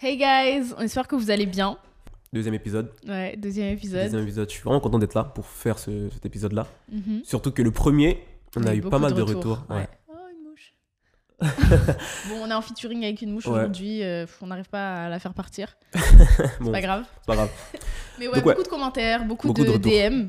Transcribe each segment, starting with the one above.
Hey guys, on espère que vous allez bien. Deuxième épisode. Ouais, deuxième épisode. Deuxième épisode. Je suis vraiment content d'être là pour faire ce- cet épisode-là. Mhm. Surtout que le premier, on a eu pas mal de retours. Ouais. Ouais. Oh, une mouche. bon, on est en featuring avec une mouche Ouais. aujourd'hui. euh, on n'arrive pas à la faire partir. Bon, C'est pas grave. c'est pas grave. Mais ouais, Donc, ouais. beaucoup de commentaires, beaucoup, Beaucoup de. DM.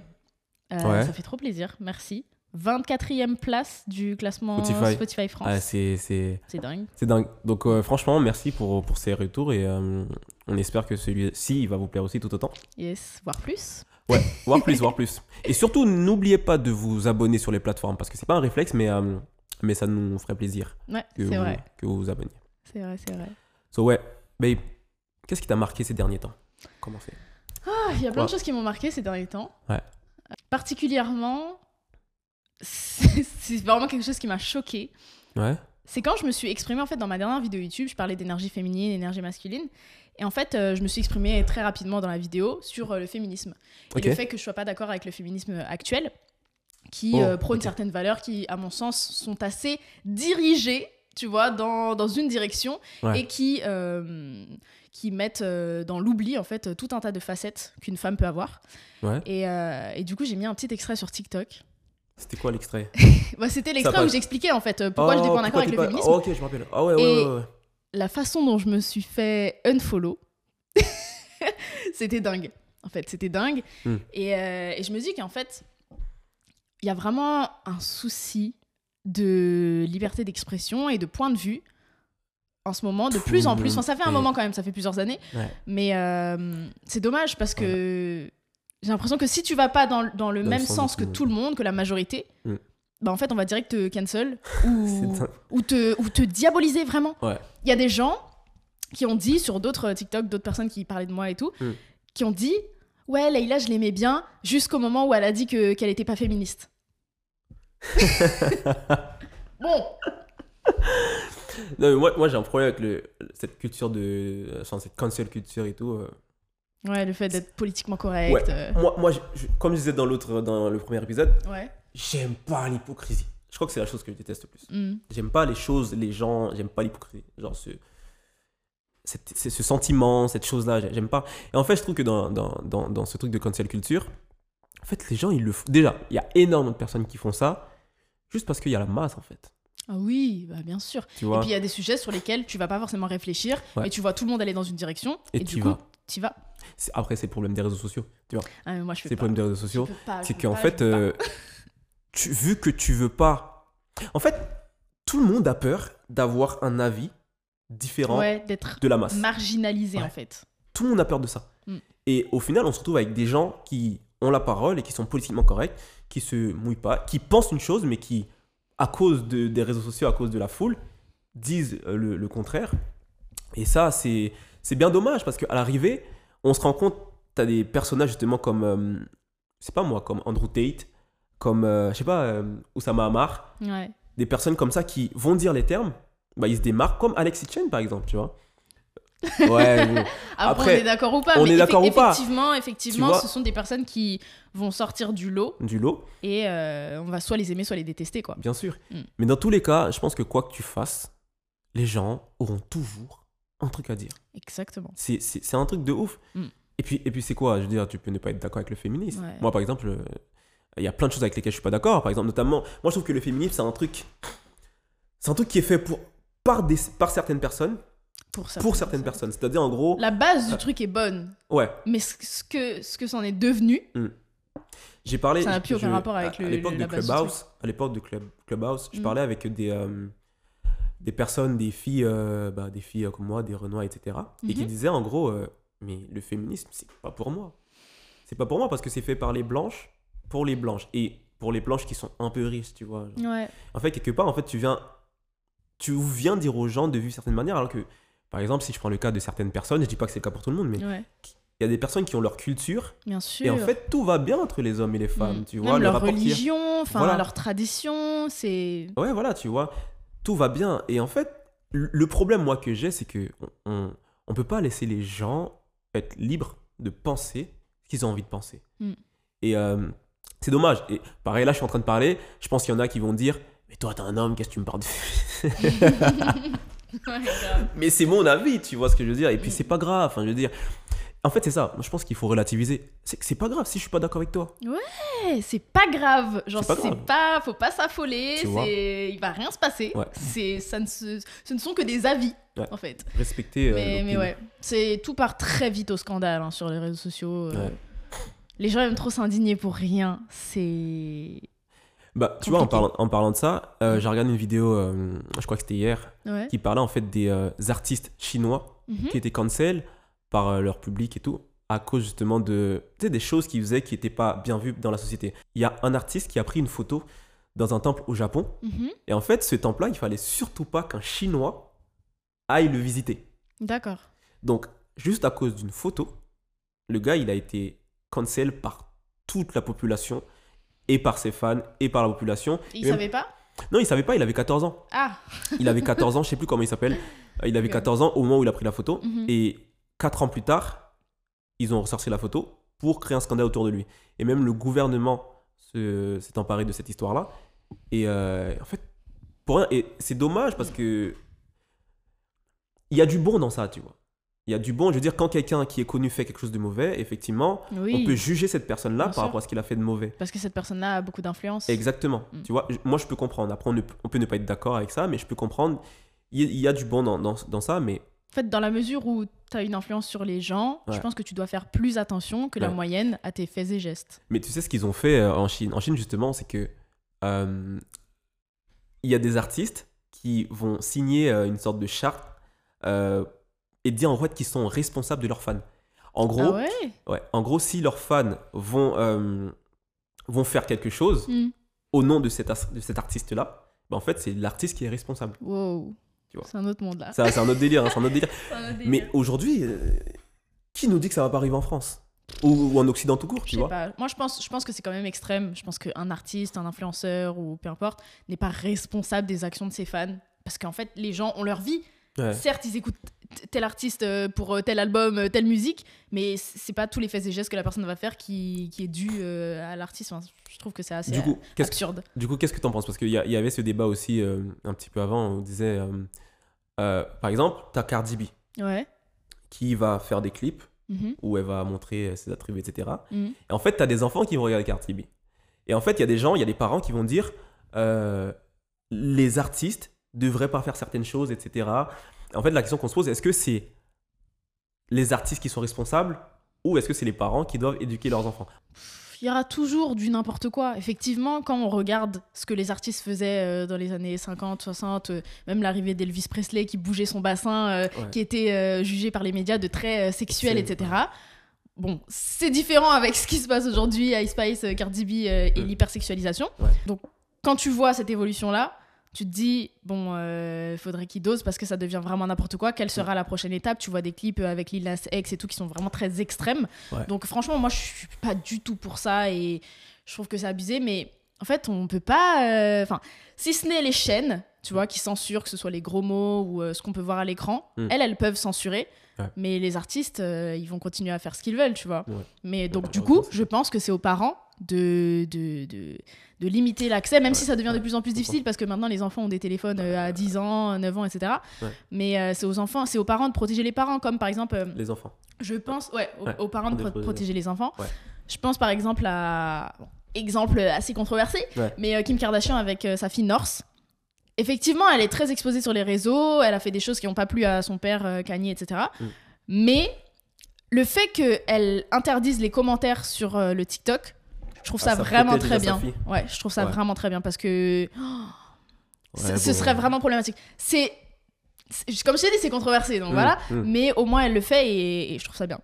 Euh, Ouais. Ça fait trop plaisir. Merci. 24e place du classement Spotify. Spotify, France. Ah, c'est dingue. c'est dingue. Donc, euh, franchement, merci pour, pour ces retours et euh, on espère que celui-ci va vous plaire aussi tout autant. Yes, voire plus. Ouais, voire plus, voire plus. Et surtout, n'oubliez pas de vous abonner sur les plateformes parce que c'est pas un réflexe, mais, euh, mais ça nous ferait plaisir Ouais, que, c'est vous, vrai. que vous vous abonniez. C'est vrai, c'est vrai. So, ouais, babe, qu'est-ce qui t'a marqué ces derniers temps? Comment c'est? Ah, il y a plein de choses qui m'ont marqué ces derniers temps. Ouais. Particulièrement, c'est vraiment quelque chose qui m'a choqué. Ouais, C'est quand je me suis exprimée en fait dans ma dernière vidéo YouTube, je parlais d'énergie féminine, d'énergie masculine. Et en fait, euh, je me suis exprimée très rapidement dans la vidéo sur euh, le féminisme. Et le fait que je sois pas d'accord avec le féminisme actuel, qui Oh, euh, prône certaines valeurs qui, à mon sens, sont assez dirigées, tu vois, dans, dans une direction Ouais. et qui, qui mettent dans l'oubli, en fait, tout un tas de facettes qu'une femme peut avoir. Ouais. Et, et du coup, j'ai mis un petit extrait sur TikTok. C'était quoi l'extrait? Bah, C'était l'extrait où j'expliquais, en fait, euh, pourquoi je n'étais pas en accord avec le féminisme. Oh, ok, je me rappelle. Ah ouais, ouais, ouais, ouais. la façon dont je me suis fait unfollow, c'était dingue. En fait, c'était dingue. Hmm. Et, euh, et je me dis qu'en fait, il y a vraiment un souci de liberté d'expression et de point de vue en ce moment, de plus en plus. Enfin, ça fait un moment quand même, ça fait plusieurs années. Ouais. Mais euh, c'est dommage parce que j'ai l'impression que si tu vas pas dans, dans le Dans le même sens que tout le monde, que la majorité, Hmm. bah en fait, on va direct te cancel ou, te, ou te diaboliser vraiment. Ouais. Il y a des gens qui ont dit sur d'autres TikTok, d'autres personnes qui parlaient de moi et tout, Hmm. qui ont dit Ouais, Leïla, je l'aimais bien jusqu'au moment où elle a dit que, qu'elle était pas féministe. bon, Non, mais moi, moi j'ai un problème avec le, cette culture de. Enfin, cette cancel culture et tout. euh. Ouais, le fait d'être politiquement correct. Ouais. euh, Moi, moi je- je- comme je disais dans, l'autre, dans le premier épisode, ouais. j'aime pas l'hypocrisie. Je crois que c'est la chose que je déteste le plus. Hmm. J'aime pas les choses, les gens, j'aime pas l'hypocrisie. Genre ce, cette- c'est- ce sentiment, cette chose-là, j'ai- j'aime pas. Et en fait, je trouve que dans, dans, dans, dans ce truc de cancel culture, en fait, les gens, ils le font. Déjà, il y a énormément de personnes qui font ça juste parce qu'il y a la masse, en fait. Ah oui, bah bien sûr. Tu Et puis il y a des sujets sur lesquels tu vas pas forcément réfléchir, Ouais. mais tu vois tout le monde aller dans une direction, Et du coup, vas. tu vas. Après, c'est le problème des réseaux sociaux. Tu vois Ah, moi je C'est le problème des réseaux sociaux. C'est qu'en fait, euh, tu, vu que tu veux pas. En fait, tout le monde a peur d'avoir un avis différent ouais, de la masse. marginalisé Ouais. en fait. Tout le monde a peur de ça. Mm. Et au final, on se retrouve avec des gens qui ont la parole et qui sont politiquement corrects, qui se mouillent pas, qui pensent une chose, mais qui, à cause de- des réseaux sociaux, à cause de la foule, disent euh, le, le contraire. Et ça, c'est c'est bien dommage parce qu'à l'arrivée, on se rend compte, tu as des personnages justement comme, euh, c'est pas moi, comme Andrew Tate, comme, euh, je sais pas, euh, Oussama Hamar, Ouais. des personnes comme ça qui vont dire les termes, bah, ils se démarquent, comme Alexis Chen par exemple, tu vois. Ouais, bon. Après, Après, on est d'accord ou pas on mais est d'accord ou pas. Effectivement, effectivement, vois ce sont des personnes qui vont sortir du lot du lot. et euh, on va soit les aimer, soit les détester quoi. Bien sûr. Mm. Mais dans tous les cas, je pense que quoi que tu fasses, les gens auront toujours un truc à dire. Exactement. C'est, un truc de ouf. Mm. Et puis, et puis c'est quoi? Je veux dire, tu peux ne pas être d'accord avec le féminisme. Ouais. Moi, par exemple, euh, il y a plein de choses avec lesquelles je suis pas d'accord. Par exemple, notamment, moi, je trouve que le féminisme, c'est un truc, c'est un truc qui est fait pour, par, des, par certaines personnes, Pour certaines, pour certaines personnes. C'est-à-dire, en gros, La base du Euh, truc est bonne, ouais, mais ce ce que ce que c'en est devenu, j'ai parlé. Ça n'a plus je- aucun rapport avec à, à le- l'époque le- de Clubhouse, à l'époque de Club, Clubhouse, je Mm. parlais avec des, euh, des personnes, des filles, euh, bah, des filles euh, comme moi, des Renois, etc. Et qui Mhm. disaient en gros, euh, mais le féminisme, c'est pas pour moi. C'est pas pour moi parce que c'est fait par les blanches, pour les blanches. Et pour les blanches qui sont un peu riches, tu vois. genre. ouais, En fait, quelque part, en fait, tu viens, tu viens dire aux gens de vivre certaines manières, alors que, par exemple, si je prends le cas de certaines personnes, je dis pas que c'est le cas pour tout le monde, mais il y a des personnes qui ont leur culture, bien sûr. et en fait, tout va bien entre les hommes et les femmes, Mm. tu vois. Même le leur a- religion, enfin Voilà. leur tradition, c'est Ouais, voilà, tu vois, tout va bien. Et en fait, le problème, moi, que j'ai, c'est que on, peut pas laisser les gens être libres de penser ce qu'ils ont envie de penser. Mm. Et euh, c'est dommage. Et pareil, là, je suis en train de parler. Je pense qu'il y en a qui vont dire Mais toi, t'es un homme, qu'est-ce que tu me parles de grave. Mais c'est mon avis, tu vois ce que je veux dire. Et puis Mm. c'est pas grave, enfin, je veux dire. En fait, c'est ça. Je pense qu'il faut relativiser. C'est que c'est pas grave si je suis pas d'accord avec toi. Eh, c'est pas grave. Genre, C'est pas pas, faut pas s'affoler. C'est, il va rien se passer. Ouais. C'est, ça ne se- ce ne sont que des avis, Ouais. en fait. Respecter. euh, mais, mais ouais, c'est tout part très vite au scandale hein, sur les réseaux sociaux. euh. Ouais. Les gens aiment trop s'indigner pour rien. C'est. Bah, tu vois, en parlant, en parlant de ça, euh, j'ai regardé une vidéo, euh, je crois que c'était hier, Ouais. qui parlait en fait des euh, artistes chinois Mhm. qui étaient cancel par euh, leur public et tout, à cause justement de tu sais, des choses qu'ils faisaient qui n'étaient pas bien vues dans la société. Il y a un artiste qui a pris une photo dans un temple au Japon, Mhm. et en fait, ce temple-là, il fallait surtout pas qu'un Chinois aille le visiter. D'accord. Donc, juste à cause d'une photo, le gars, il a été cancel par toute la population, et par ses fans, et par la population. Ils même- savaient pas? Non, il savait pas, il avait 14 ans. Ah Il avait 14 ans, je sais plus comment il s'appelle. Il avait Ok. 14 ans au moment où il a pris la photo. Mhm. Et 4 ans plus tard, ils ont ressorti la photo pour créer un scandale autour de lui. Et même le gouvernement se- s'est emparé de cette histoire-là. Et euh, en fait, pour rien. Et c'est dommage parce que. Il y a du bon dans ça, tu vois. Il y a du bon. Je veux dire, quand quelqu'un qui est connu fait quelque chose de mauvais, effectivement, Oui. on peut juger cette personne-là par sûr. rapport à ce qu'il a fait de mauvais. Parce que cette personne-là a beaucoup d'influence. Exactement. Mm. Tu vois, moi je peux comprendre. Après, on, ne- on peut ne pas être d'accord avec ça, mais je peux comprendre. Il y, il y a du bon dans, dans, dans ça, mais En fait, dans la mesure où tu as une influence sur les gens, je pense que tu dois faire plus attention que la moyenne à tes faits et gestes. Mais tu sais ce qu'ils ont fait euh, en Chine? En Chine, justement, c'est que euh, il y a des artistes qui vont signer euh, une sorte de charte euh, et dire en fait qu'ils sont responsables de leurs fans. En gros, ah ouais? ouais, en gros, si leurs fans vont euh, vont faire quelque chose Hmm. au nom de cet, de cet artiste-là, ben, en fait, c'est l'artiste qui est responsable. Wow. C'est un autre monde là. C'est un autre délire. hein, c'est un autre délire. Mais aujourd'hui, euh, qui nous dit que ça va pas arriver en France? Ou, ou en Occident tout court, tu vois? pas. Moi, je pense, je pense que c'est quand même extrême. Je pense qu'un artiste, un influenceur ou peu importe n'est pas responsable des actions de ses fans. Parce qu'en fait, les gens ont leur vie. Ouais. Certes, ils écoutent tel artiste euh, pour euh, tel album, euh, telle musique, mais c'est pas tous les faits et gestes que la personne va faire qui, qui est dû à l'artiste. Enfin, je trouve que c'est assez Du coup, qu'est-ce absurde. Du coup, qu'est-ce que tu en penses? Parce qu'il y, y avait ce débat aussi euh, un petit peu avant, où on disait, euh, euh, par exemple, tu as Cardi B Ouais. qui va faire des clips Mhm. où elle va montrer ses attributs, etc. Mhm. Et en fait, tu as des enfants qui vont regarder Cardi B. Et en fait, il y a des gens, il y a des parents qui vont dire, les artistes devraient pas faire certaines choses, etc. En fait, la question qu'on se pose, est-ce que c'est les artistes qui sont responsables ou est-ce que c'est les parents qui doivent éduquer leurs enfants? Il y aura toujours du n'importe quoi. Effectivement, quand on regarde ce que les artistes faisaient euh, dans les années 50, 60, euh, même l'arrivée d'Elvis Presley qui bougeait son bassin, euh, Ouais. qui était jugé par les médias de très sexuel, etc. Bon, c'est différent avec ce qui se passe aujourd'hui, Ice Spice, Cardi B et l'hypersexualisation. Donc, quand tu vois cette évolution-là, tu te dis, bon, il faudrait qu'il dose parce que ça devient vraiment n'importe quoi. Quelle sera la prochaine étape? Tu vois des clips euh, avec Lil Nas X et tout qui sont vraiment très extrêmes. Ouais. Donc, franchement, moi, je suis pas du tout pour ça et je trouve que c'est abusé. Mais en fait, on peut pas. euh, Enfin, si ce n'est les chaînes, tu vois, qui censurent, que ce soit les gros mots ou euh, ce qu'on peut voir à l'écran, Mm. elles, elles peuvent censurer. Ouais. Mais les artistes, euh, ils vont continuer à faire ce qu'ils veulent, tu vois. Ouais. Mais donc, du coup, je pense que c'est aux parents de, de, de, de limiter l'accès, même Ouais, si ça devient de plus en plus difficile parce que maintenant les enfants ont des téléphones euh, à 10 ans, 9 ans, etc. Ouais. Mais euh, c'est aux enfants, c'est aux parents de protéger les parents, comme par exemple, euh, Les enfants. je pense, ouais, aux, parents de de pro- protéger. les enfants. Je pense par exemple à. bon, exemple assez controversé, mais Kim Kardashian avec sa fille North. Effectivement, elle est très exposée sur les réseaux, elle a fait des choses qui n'ont pas plu à son père Kanye, etc. Mm. Mais le fait qu'elle interdise les commentaires sur le TikTok, je trouve Ah, ça, ça vraiment très bien. Ouais, je trouve ça Ouais. vraiment très bien parce que oh, ce- serait vraiment problématique. C'est comme je t'ai dit, c'est controversé, donc Mm, voilà. mm. Mais au moins elle le fait et, et je trouve ça bien.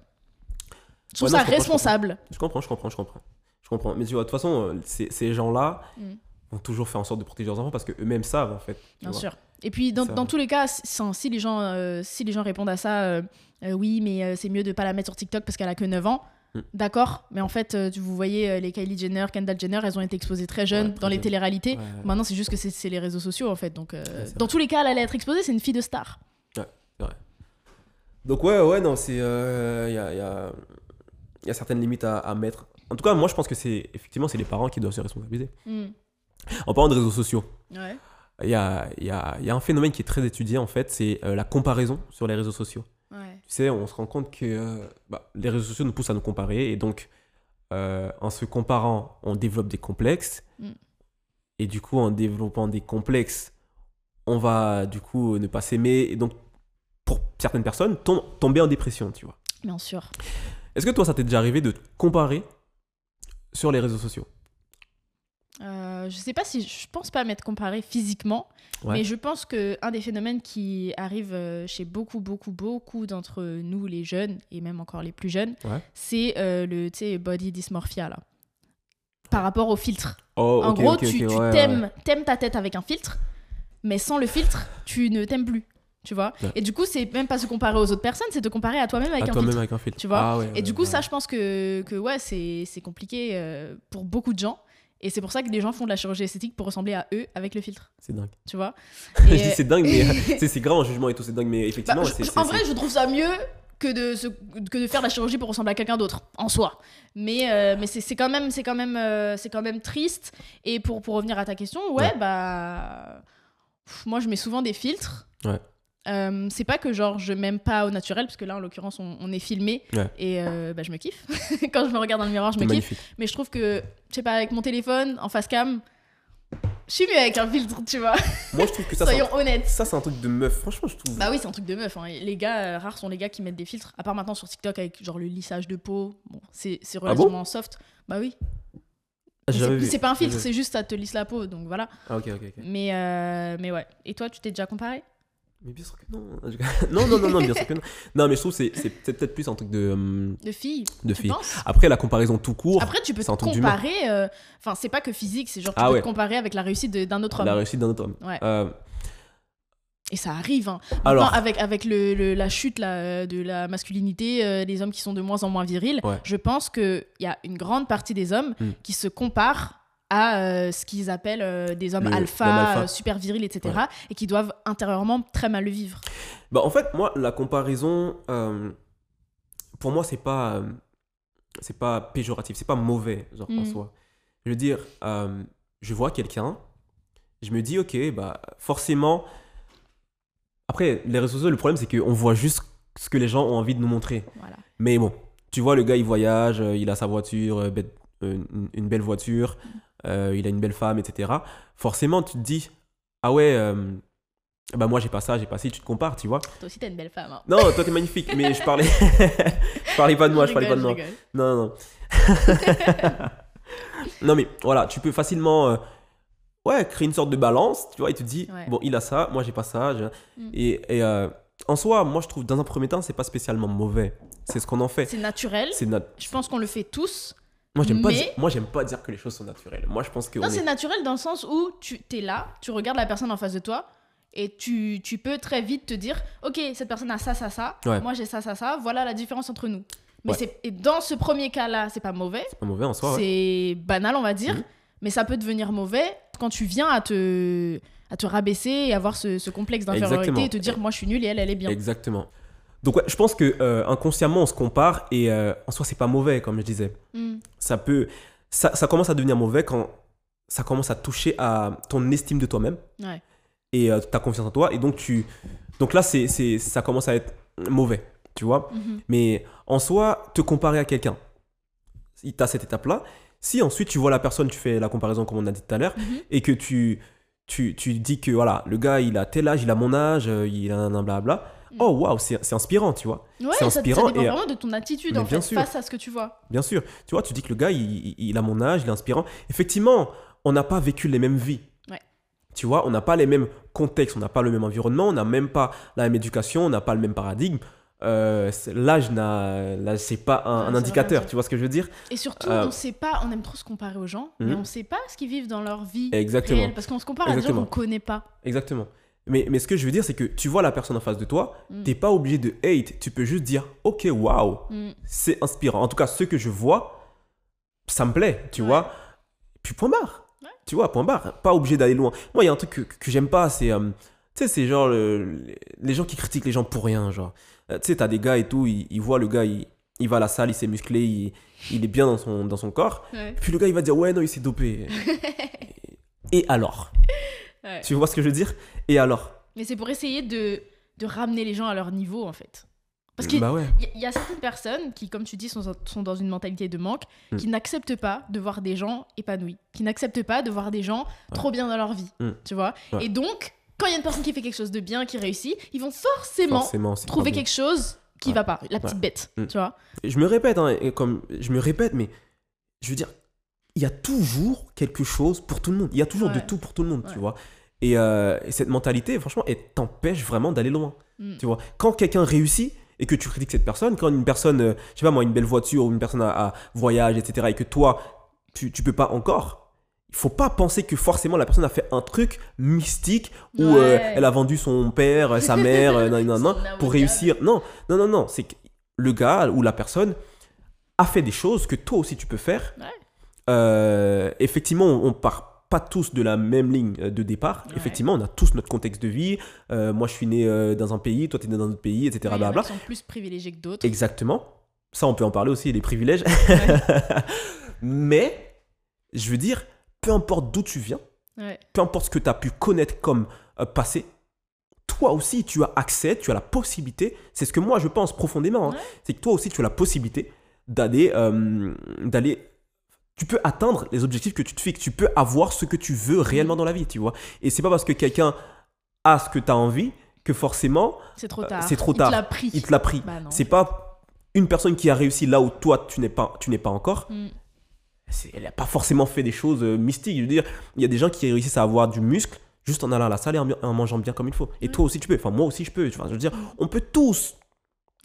Je trouve non, ça je responsable. Je comprends, je comprends, je comprends. Je comprends. Mais tu vois, de toute façon, euh, ces, ces gens-là Mm. vont toujours faire en sorte de protéger leurs enfants parce qu'eux-mêmes savent, en fait. Bien vois. sûr. Et puis dans, tous les cas, si, les gens euh, si les gens répondent à ça, euh, euh, oui, mais c'est mieux de pas la mettre sur TikTok parce qu'elle a que 9 ans. Mm. D'accord, mais en fait, euh, tu- vous voyez euh, les Kylie Jenner, Kendall Jenner, elles ont été exposées très jeunes Ouais, dans les téléréalités. Ouais, ouais. Maintenant, c'est juste que c'est- c'est les réseaux sociaux en fait. Donc, euh, dans tous les cas, elle allait être exposée. C'est une fille de star. Donc, ouais, ouais, non, c'est. Il y, a, y, a, y a certaines limites à, à mettre. En tout cas, moi, je pense que c'est. Effectivement, c'est les parents qui doivent se responsabiliser. Mm. En parlant de réseaux sociaux, Ouais. il y a, il y, a, il y a un phénomène qui est très étudié en fait, c'est euh, la comparaison sur les réseaux sociaux. Sais, on se rend compte que euh, bah, les réseaux sociaux nous poussent à nous comparer et donc euh, en se comparant, on développe des complexes Mm. et du coup en développant des complexes, on va du coup ne pas s'aimer et donc pour certaines personnes tom- tomber en dépression, tu vois. Bien sûr. Est-ce que toi ça t'est déjà arrivé de te comparer sur les réseaux sociaux? Euh, je sais pas si je pense pas m'être comparé physiquement, Ouais. mais je pense que un des phénomènes qui arrive euh, chez beaucoup, beaucoup, beaucoup d'entre nous, les jeunes et même encore les plus jeunes, Ouais. c'est euh, le body dysmorphia là. Par rapport au filtre. Oh, en gros, tu, ok, tu ouais, ouais. t'aimes, t'aimes ta tête avec un filtre, mais sans le filtre, tu ne t'aimes plus. Tu vois Ouais. Et du coup, c'est même pas se comparer aux autres personnes, c'est te comparer à toi-même avec À un toi-même filtre. avec un filtre. Tu vois Ah ouais, Et ouais, du coup, ça, je pense que, que ouais, c'est c'est compliqué euh, pour beaucoup de gens. Et c'est pour ça que les gens font de la chirurgie esthétique pour ressembler à eux avec le filtre. C'est dingue. Tu vois je Et, dis c'est dingue, mais euh, c'est- grave en jugement et tout, c'est dingue, mais bah, effectivement, je- en vrai, je trouve ça mieux que de, se- que de faire de la chirurgie pour ressembler à quelqu'un d'autre, en soi. Mais, euh, mais c'est quand, même- quand, même, euh, quand même triste. Et pour, pour revenir à ta question, ouais, Ouais. bah. pff, Moi, je mets souvent des filtres. Ouais. Euh, c'est pas que genre je m'aime pas au naturel, parce que là en l'occurrence on, on est filmé Ouais. et euh, bah, je me kiffe. Quand je me regarde dans le miroir, je me kiffe. Mais je trouve que, je sais pas, avec mon téléphone, en face cam, je suis mieux avec un filtre, tu vois. Moi, je trouve que ça, un- Soyons honnêtes. ça, c'est un truc de meuf. Franchement, je trouve. Bah oui, c'est un truc de meuf. hein. Les gars, euh, rares sont les gars qui mettent des filtres. À part maintenant sur TikTok avec genre le lissage de peau. Bon, c'est c'est Ah bon relativement soft. Bah oui. Ah, C'est pas un filtre, c'est juste ça te lisse la peau. Donc voilà. Ah, ok, ok, ok. Mais, euh, mais ouais. Et toi, tu t'es déjà comparé? Mais bien sûr que non. non, non, non, non, bien sûr que non. Non, mais je trouve que c'est c'est peut-être peut-être plus un truc de, hum, De filles de penses? Après, la comparaison tout court, Après, tu peux c'est un te comparer. euh, Enfin, c'est pas que physique, c'est genre tu Ah peux ouais. te comparer avec la réussite de- d'un autre homme. la réussite d'un autre homme. Ouais. Euh, Et ça arrive. Hein. Alors- avec, avec le, le- la chute là, euh, de la masculinité, euh, des hommes qui sont de moins en moins virils, Ouais. je pense qu'il y a une grande partie des hommes Mm. qui se comparent à euh, ce qu'ils appellent euh, des hommes Le- alpha, euh, super virils, etc. Et qui doivent intérieurement très mal le vivre. Bah, en fait, moi, la comparaison, pour moi, c'est pas, c'est pas péjoratif, c'est pas mauvais, genre en Mhm. soi. Je veux dire, je vois quelqu'un, je me dis, ok, bah, forcément. Après, les réseaux sociaux, le problème, c'est qu'on voit juste ce que les gens ont envie de nous montrer. Voilà. Mais bon, tu vois, le gars, il voyage, il a sa voiture, une belle voiture, euh, il a une belle femme, etc. Forcément, tu te dis, ah ouais, euh, bah moi, j'ai pas ça, j'ai pas ci, tu te compares, tu vois. Toi aussi, t'es une belle femme. hein. Non, toi t'es magnifique, mais je parlais, je parlais pas de moi, je, parlais pas de moi. rigole. Non, non. non, mais voilà, tu peux facilement, euh, ouais, créer une sorte de balance, tu vois, et tu te dis, Ouais. bon, il a ça, moi j'ai pas ça, Mm. et, et, euh, en soi, moi je trouve dans un premier temps, c'est pas spécialement mauvais, c'est ce qu'on en fait. C'est naturel. C'est nat- Je pense qu'on le fait tous. Moi j'aime pas, dire- moi j'aime pas dire que les choses sont naturelles. Moi je pense que Non, on c'est est- naturel dans le sens où tu es là, tu regardes la personne en face de toi et tu, tu peux très vite te dire Ok, cette personne a ça, ça, ça. Ouais. Moi, j'ai ça, ça, ça. Voilà la différence entre nous. Mais Ouais. c'est et dans ce premier cas-là, c'est pas mauvais. pas mauvais en soi. ouais. c'est banal, on va dire. Mhm. Mais ça peut devenir mauvais quand tu viens à te, à te rabaisser et avoir ce, ce complexe d'infériorité et te dire Moi, je suis nulle et elle, elle est bien. Exactement. Donc ouais, je pense que euh, inconsciemment on se compare et euh, en soi c'est pas mauvais comme je disais. Mm. ça peut ça, ça commence à devenir mauvais quand ça commence à toucher à ton estime de toi-même Ouais. et euh, ta confiance en toi et donc tu donc là c'est c'est ça commence à être mauvais tu vois Mhm. mais en soi te comparer à quelqu'un tu as cette étape là si ensuite tu vois la personne tu fais la comparaison comme on a dit tout à l'heure Mhm. et que tu tu, tu dis que voilà le gars il a tel âge il a mon âge il a un blabla. Oh waouh c'est inspirant tu vois Ouais, C'est ça, ça inspirant dépend et- vraiment de ton attitude en bien fait, sûr. face à ce que tu vois. Bien sûr. Tu vois, tu dis que le gars, il, a mon âge, il est inspirant. Effectivement, on n'a pas vécu les mêmes vies. Ouais. Tu vois, on n'a pas les mêmes contextes, on n'a pas le même environnement, on n'a même pas la même éducation, on n'a pas le même paradigme. Euh, L'âge, c'est pas un, Ouais, un c'est indicateur, vrai. tu vois ce que je veux dire? Et surtout, Euh, on sait pas, on aime trop se comparer aux gens, mais Mhm. on sait pas ce qu'ils vivent dans leur vie Exactement. réelle. Parce qu'on se compare à des gens qu'on connaît pas. Exactement. Mais, mais ce que je veux dire, c'est que tu vois la personne en face de toi, Mm. t'es pas obligé de hate, tu peux juste dire, ok, waouh, Mm. c'est inspirant. En tout cas, ce que je vois, ça me plaît, tu Ouais. vois. Puis point barre. Ouais. Tu vois, point barre. Pas obligé d'aller loin. Moi, il y a un truc que, que j'aime pas, c'est. euh, tu sais, c'est genre le- les gens qui critiquent les gens pour rien. Genre, Euh, tu sais, t'as des gars et tout, ils, ils voient le gars, il, il va à la salle, il s'est musclé, il, il est bien dans son, dans son corps. Puis le gars, il va dire, ouais, non, il s'est dopé. et alors? Ouais. Tu vois ce que je veux dire? Et alors? Mais c'est pour essayer de, de ramener les gens à leur niveau, en fait. Parce qu'il Bah ouais. y, y a certaines personnes qui, comme tu dis, sont, sont dans une mentalité de manque, Mm. qui n'acceptent pas de voir des gens épanouis, qui n'acceptent pas de voir des gens trop bien dans leur vie, Mm. tu vois? Ouais. Et donc, quand il y a une personne qui fait quelque chose de bien, qui réussit, ils vont forcément, trouver quelque chose qui va pas, la petite bête, Mm. tu vois? Je me répète, hein, comme je me répète, mais je veux dire, il y a toujours quelque chose pour tout le monde. Il y a toujours de tout pour tout le monde, tu vois? Et, euh, et cette mentalité, franchement, elle t'empêche vraiment d'aller loin. Mm. Tu vois, quand quelqu'un réussit et que tu critiques cette personne, quand une personne, euh, je sais pas moi, une belle voiture ou une personne à, à voyage, etc., et que toi, tu, tu peux pas encore, il faut pas penser que forcément la personne a fait un truc mystique où euh, elle a vendu son père, euh, sa mère, euh, nan, nan, nan, pour réussir. Non, non, non, non, c'est que le gars ou la personne a fait des choses que toi aussi tu peux faire. Ouais. Euh, effectivement, on, on part pas tous de la même ligne euh, de départ. Ouais. Effectivement, on a tous notre contexte de vie. Euh, moi, je suis né euh, dans un pays, toi, tu es né dans un autre pays, etc. Ouais, il y en a blablabla. qui sont plus privilégiés que d'autres. Exactement. Ça, on peut en parler aussi, les privilèges. Mais, je veux dire, peu importe d'où tu viens, peu importe ce que tu as pu connaître comme euh, passé, toi aussi, tu as accès, tu as la possibilité, c'est ce que moi je pense profondément, hein, c'est que toi aussi, tu as la possibilité d'aller, d'aller, tu peux atteindre les objectifs que tu te fixes, tu peux avoir ce que tu veux réellement dans la vie, tu vois. Et c'est pas parce que quelqu'un a ce que tu as envie que forcément, C'est trop Euh, tard. c'est trop Il tard. te l'a pris. il te l'a pris. Bah. C'est pas une personne qui a réussi là où toi, tu n'es pas, tu n'es pas encore. Mm. Elle n'a pas forcément fait des choses euh, mystiques. Je veux dire, il y a des gens qui réussissent à avoir du muscle juste en allant à la salle et en, en mangeant bien comme il faut. Et Mm. toi aussi, tu peux. Enfin, moi aussi, je peux. Je veux dire, on peut tous.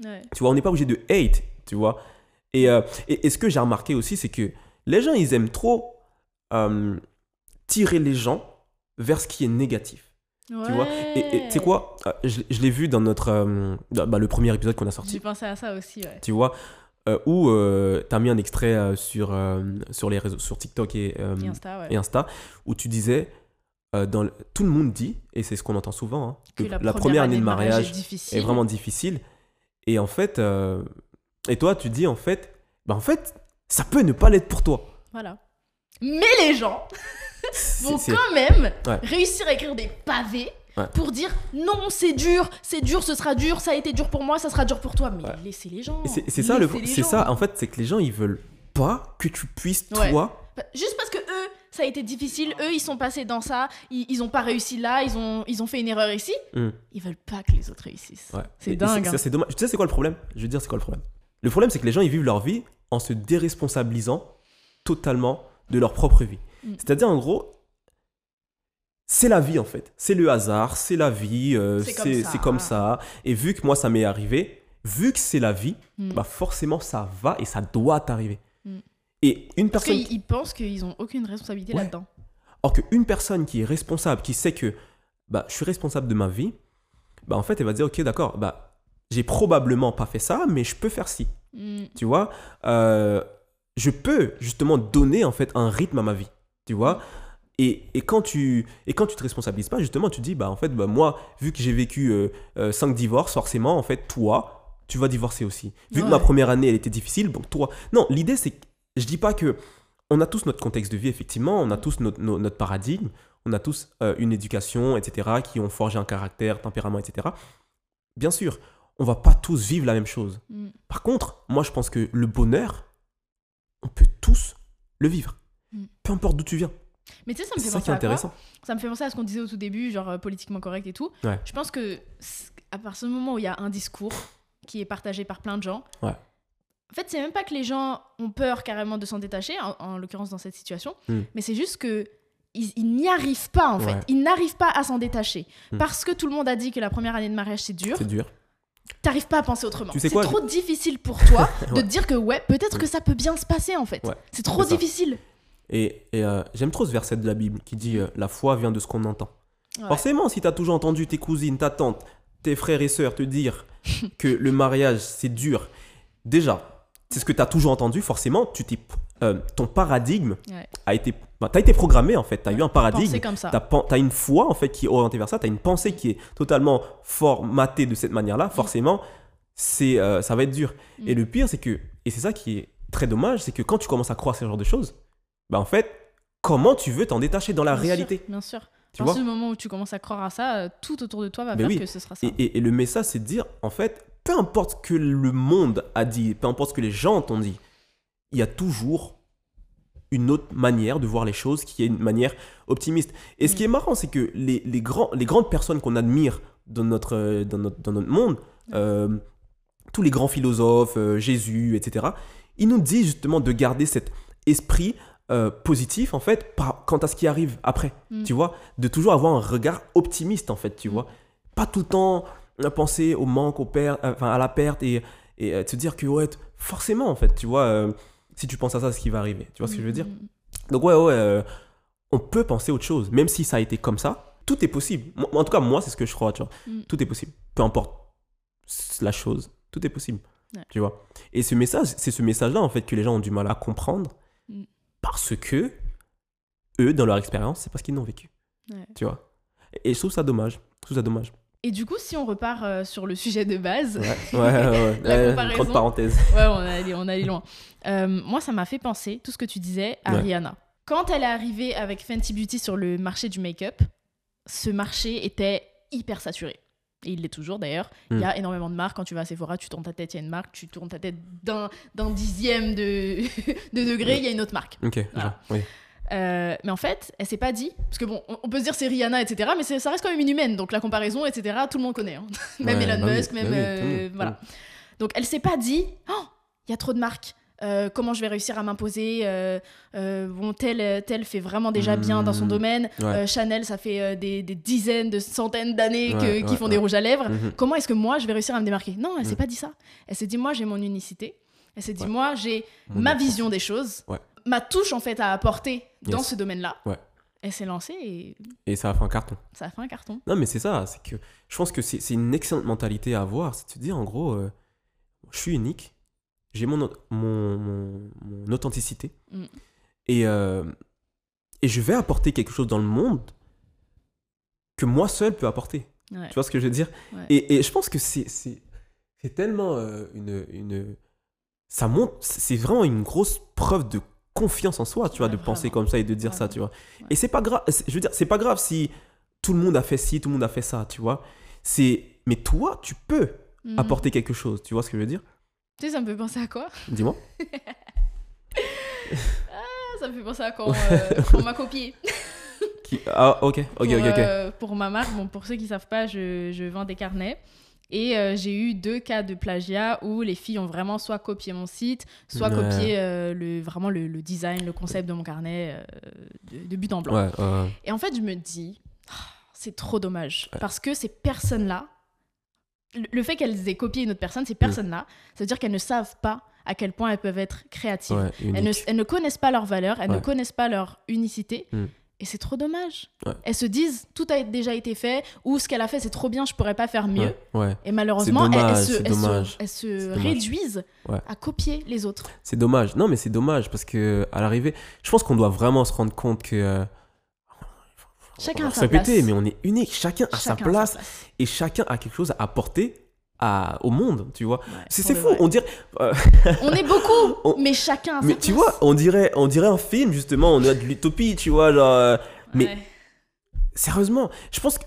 Ouais. Tu vois, on n'est pas obligé de hate. Tu vois. Et, euh, et, et ce que j'ai remarqué aussi, c'est que les gens, ils aiment trop euh, tirer les gens vers ce qui est négatif. Tu vois? Et tu sais quoi? Euh, Je, je l'ai vu dans notre. euh, dans- bah, le premier épisode qu'on a sorti J'ai pensé à ça aussi, ouais. tu vois, euh, où tu as mis un extrait sur, sur les réseaux, sur TikTok et, Et Insta, ouais. et Insta, où tu disais, dans le- tout le monde dit, et c'est ce qu'on entend souvent, hein, que que la, première année de mariage est est vraiment difficile. Et en fait, et toi, tu dis, en fait, bah, en fait, ça peut ne pas l'être pour toi. Voilà. Mais les gens vont quand même Ouais. réussir à écrire des pavés Ouais. pour dire non, c'est dur, c'est dur, ce sera dur, ça a été dur pour moi, ça sera dur pour toi. Mais Ouais. laissez les gens. c'est ça, le, c'est ça, en fait, c'est que les gens, ils veulent pas que tu puisses, toi, Bah, Juste parce que eux, ça a été difficile, eux, ils sont passés dans ça, ils, ils ont pas réussi là, ils ont, ils ont fait une erreur ici. Hmm. Ils veulent pas que les autres réussissent. C'est dingue, ça, hein. c'est dommage. Tu sais, c'est quoi le problème? Je veux dire, c'est quoi le problème? Le problème, c'est que les gens, ils vivent leur vie en se déresponsabilisant totalement de leur propre vie. Mm. C'est-à-dire, en gros, c'est la vie, en fait. C'est le hasard, c'est la vie, euh, C'est comme ça. Et vu que moi, ça m'est arrivé, vu que c'est la vie, Mm. bah forcément, ça va et ça doit t'arriver. Mm. Et une Parce personne... qu'ils ils pensent qu'ils ont aucune responsabilité Ouais. là-dedans. Or qu'une personne qui est responsable, qui sait que bah, je suis responsable de ma vie, bah, en fait, elle va dire, ok, d'accord, bah, j'ai probablement pas fait ça, mais je peux faire ci. Mm. Tu vois Euh, Je peux justement donner en fait un rythme à ma vie. Tu vois et, et, quand tu, et quand tu te responsabilises pas, justement, tu dis, bah en fait, bah, moi, vu que j'ai vécu 5 divorces, forcément, en fait, toi, tu vas divorcer aussi. Vu que ma première année, elle était difficile, donc toi. Non, l'idée, c'est que je dis pas que. On a tous notre contexte de vie, effectivement, on a tous notre, no- notre paradigme, on a tous euh, une éducation, etc., qui ont forgé un caractère, tempérament, etc. Bien sûr, on va pas tous vivre la même chose. Mm. Par contre, moi, je pense que le bonheur, on peut tous le vivre. Mm. Peu importe d'où tu viens. Mais tu sais, ça me fait ça penser à quoi intéressant. Ça me fait penser à ce qu'on disait au tout début, genre euh, politiquement correct et tout. Ouais. Je pense que à partir du moment où il y a un discours qui est partagé par plein de gens, Ouais. en fait, c'est même pas que les gens ont peur carrément de s'en détacher, en, en l'occurrence dans cette situation, Mm. mais c'est juste que ils, ils n'y arrivent pas en fait. Ils n'arrivent pas à s'en détacher. Parce que tout le monde a dit que la première année de mariage c'est dur, C'est dur. T'arrives pas à penser autrement. Tu sais c'est trop difficile pour toi de Ouais. te dire que ouais, peut-être que ça peut bien se passer en fait. Ouais. C'est trop difficile. Et, et, euh, j'aime trop ce verset de la Bible qui dit euh, La foi vient de ce qu'on entend. Ouais. Forcément, si tu as toujours entendu tes cousines, ta tante, tes frères et sœurs te dire que le mariage, c'est dur, déjà, c'est ce que tu as toujours entendu, forcément, tu t'es, euh, ton paradigme a été, bah, t'as été programmé en fait, tu as eu un paradigme, Penser comme ça. tu as, une foi en fait qui est orientée vers ça, tu as une pensée qui est totalement formatée de cette manière-là, forcément, c'est, euh, ça va être dur. Mm. Et le pire, c'est que, et c'est ça qui est très dommage, c'est que quand tu commences à croire ce genre de choses, bah en fait, comment tu veux t'en détacher dans la Bien réalité? sûr, Bien sûr. Tu à vois? partir du moment où tu commences à croire à ça, euh, tout autour de toi va Mais faire oui. que ce sera ça. Et, et- et le message, c'est de dire, en fait, peu importe ce que le monde a dit, peu importe ce que les gens t'ont dit, il y a toujours une autre manière de voir les choses qui est une manière optimiste. Et ce qui est marrant, c'est que les, les, grands, les grandes personnes qu'on admire dans notre, euh, dans notre, dans notre monde, euh, tous les grands philosophes, euh, Jésus, etc., ils nous disent justement de garder cet esprit euh, positif, en fait, par, quant à ce qui arrive après. Mm. Tu vois De toujours avoir un regard optimiste, en fait, tu Mm. vois Pas tout le temps penser au manque, au enfin, à la perte et, et te dire que, ouais, forcément, en fait, tu vois, si tu penses à ça, ce qui va arriver. Tu vois ce que je veux dire Mm. donc ouais, ouais, euh, on peut penser autre chose, même si ça a été comme ça, tout est possible. En tout cas, moi, c'est ce que je crois, tu vois. Mm. Tout est possible, peu importe la chose, tout est possible, Ouais. tu vois. Et ce message, c'est ce message-là, en fait, que les gens ont du mal à comprendre, Mm. parce que eux, dans leur expérience, c'est parce qu'ils l'ont vécu, Ouais. tu vois. Et je trouve ça dommage, je trouve ça dommage. Et du coup, si on repart euh, sur le sujet de base, Ouais, ouais, ouais. La comparaison. parenthèse. Ouais, on est allé, on loin. Euh, moi, ça m'a fait penser, tout ce que tu disais, à. Rihanna. Quand elle est arrivée avec Fenty Beauty sur le marché du make-up, ce marché était hyper saturé. Et il l'est toujours d'ailleurs. Il y a énormément de marques. Quand tu vas à Sephora, tu tournes ta tête, il y a une marque. Tu tournes ta tête d'un dixième de, de degré, il y a une autre marque. Ok, Voilà. oui. Euh, mais en fait, elle s'est pas dit. Parce que bon, on, peut se dire c'est Rihanna, etc. Mais ça reste quand même une humaine. Donc la comparaison, etc., tout le monde connaît. hein. même Ouais, Elon bah oui, Musk, même. bah euh, voilà. Donc elle s'est pas dit, oh, il y a trop de marques. Euh, comment je vais réussir à m'imposer Bon, tel, tel fait vraiment déjà bien dans son Mmh. domaine. Ouais. Chanel, ça fait des, des dizaines, de centaines d'années Ouais, qu'ils ouais, font des rouges à lèvres. Mhm. Comment est-ce que moi, je vais réussir à me démarquer? Non, elle s'est Mm. pas dit ça. Elle s'est dit, moi, j'ai mon unicité. Elle s'est dit, Ouais. moi, j'ai ma vision des choses, Ouais. ma touche, en fait, à apporter dans ce domaine-là. Ouais. Elle s'est lancée et Et ça a fait un carton. ça a fait un carton. Non, mais c'est ça, c'est que je pense que c'est une excellente mentalité à avoir. C'est de se dire, en gros, euh, je suis unique, j'ai mon, mon, mon, mon authenticité, Mm. et, euh, et je vais apporter quelque chose dans le monde que moi seul peux apporter. Ouais. Tu vois ce que je veux dire? Ouais. et, et je pense que c'est tellement euh, une, une. Ça montre. C'est vraiment une grosse preuve de confiance en soi, tu vois, Ouais, de penser comme ça et de dire ça, tu vois. Ouais. Et c'est pas grave. Je veux dire, c'est pas grave si tout le monde a fait ci, tout le monde a fait ça, tu vois. C'est. Mais toi, tu peux Mhm. apporter quelque chose, tu vois ce que je veux dire? Tu sais, ça me fait penser à quoi? Dis-moi. Ah, Ça me fait penser à quand euh, on m'a copié. Qui- Ah, ok, ok, pour, ok, ok. euh, pour ma marque, bon, pour ceux qui savent pas, je, je vends des carnets. Et euh, j'ai eu deux cas de plagiat où les filles ont vraiment soit copié mon site, soit Ouais. copié euh, le, vraiment le, le design, le concept de mon carnet euh, de, de but en blanc. Ouais, Et en fait, je me dis, ah, c'est trop dommage. Parce que ces personnes-là, le, fait qu'elles aient copié une autre personne, ces personnes-là, ça veut dire qu'elles ne savent pas à quel point elles peuvent être créatives. Elles ne, elles ne connaissent pas leur valeur, elles ne connaissent pas leur unicité. Et c'est trop dommage. Ouais. Elles se disent, tout a déjà été fait, ou ce qu'elle a fait, c'est trop bien, je pourrais pas faire mieux. Ouais, ouais. Et malheureusement, elles- dommage, elles, se, elles elles réduisent à copier les autres. C'est dommage. Non, mais c'est dommage parce que à l'arrivée, je pense qu'on doit vraiment se rendre compte que. euh, Chacun a sa répéter, place. mais on est unique. Chacun a sa place et chacun a quelque chose à apporter à, au monde, tu vois. Ouais, C'est fou, vrai. on dirait. euh, On est beaucoup, On- mais chacun a mais sa tu place. vois, on dirait, on dirait un film justement, on a de l'utopie, tu vois, genre. euh, mais- Ouais. Sérieusement, je pense que.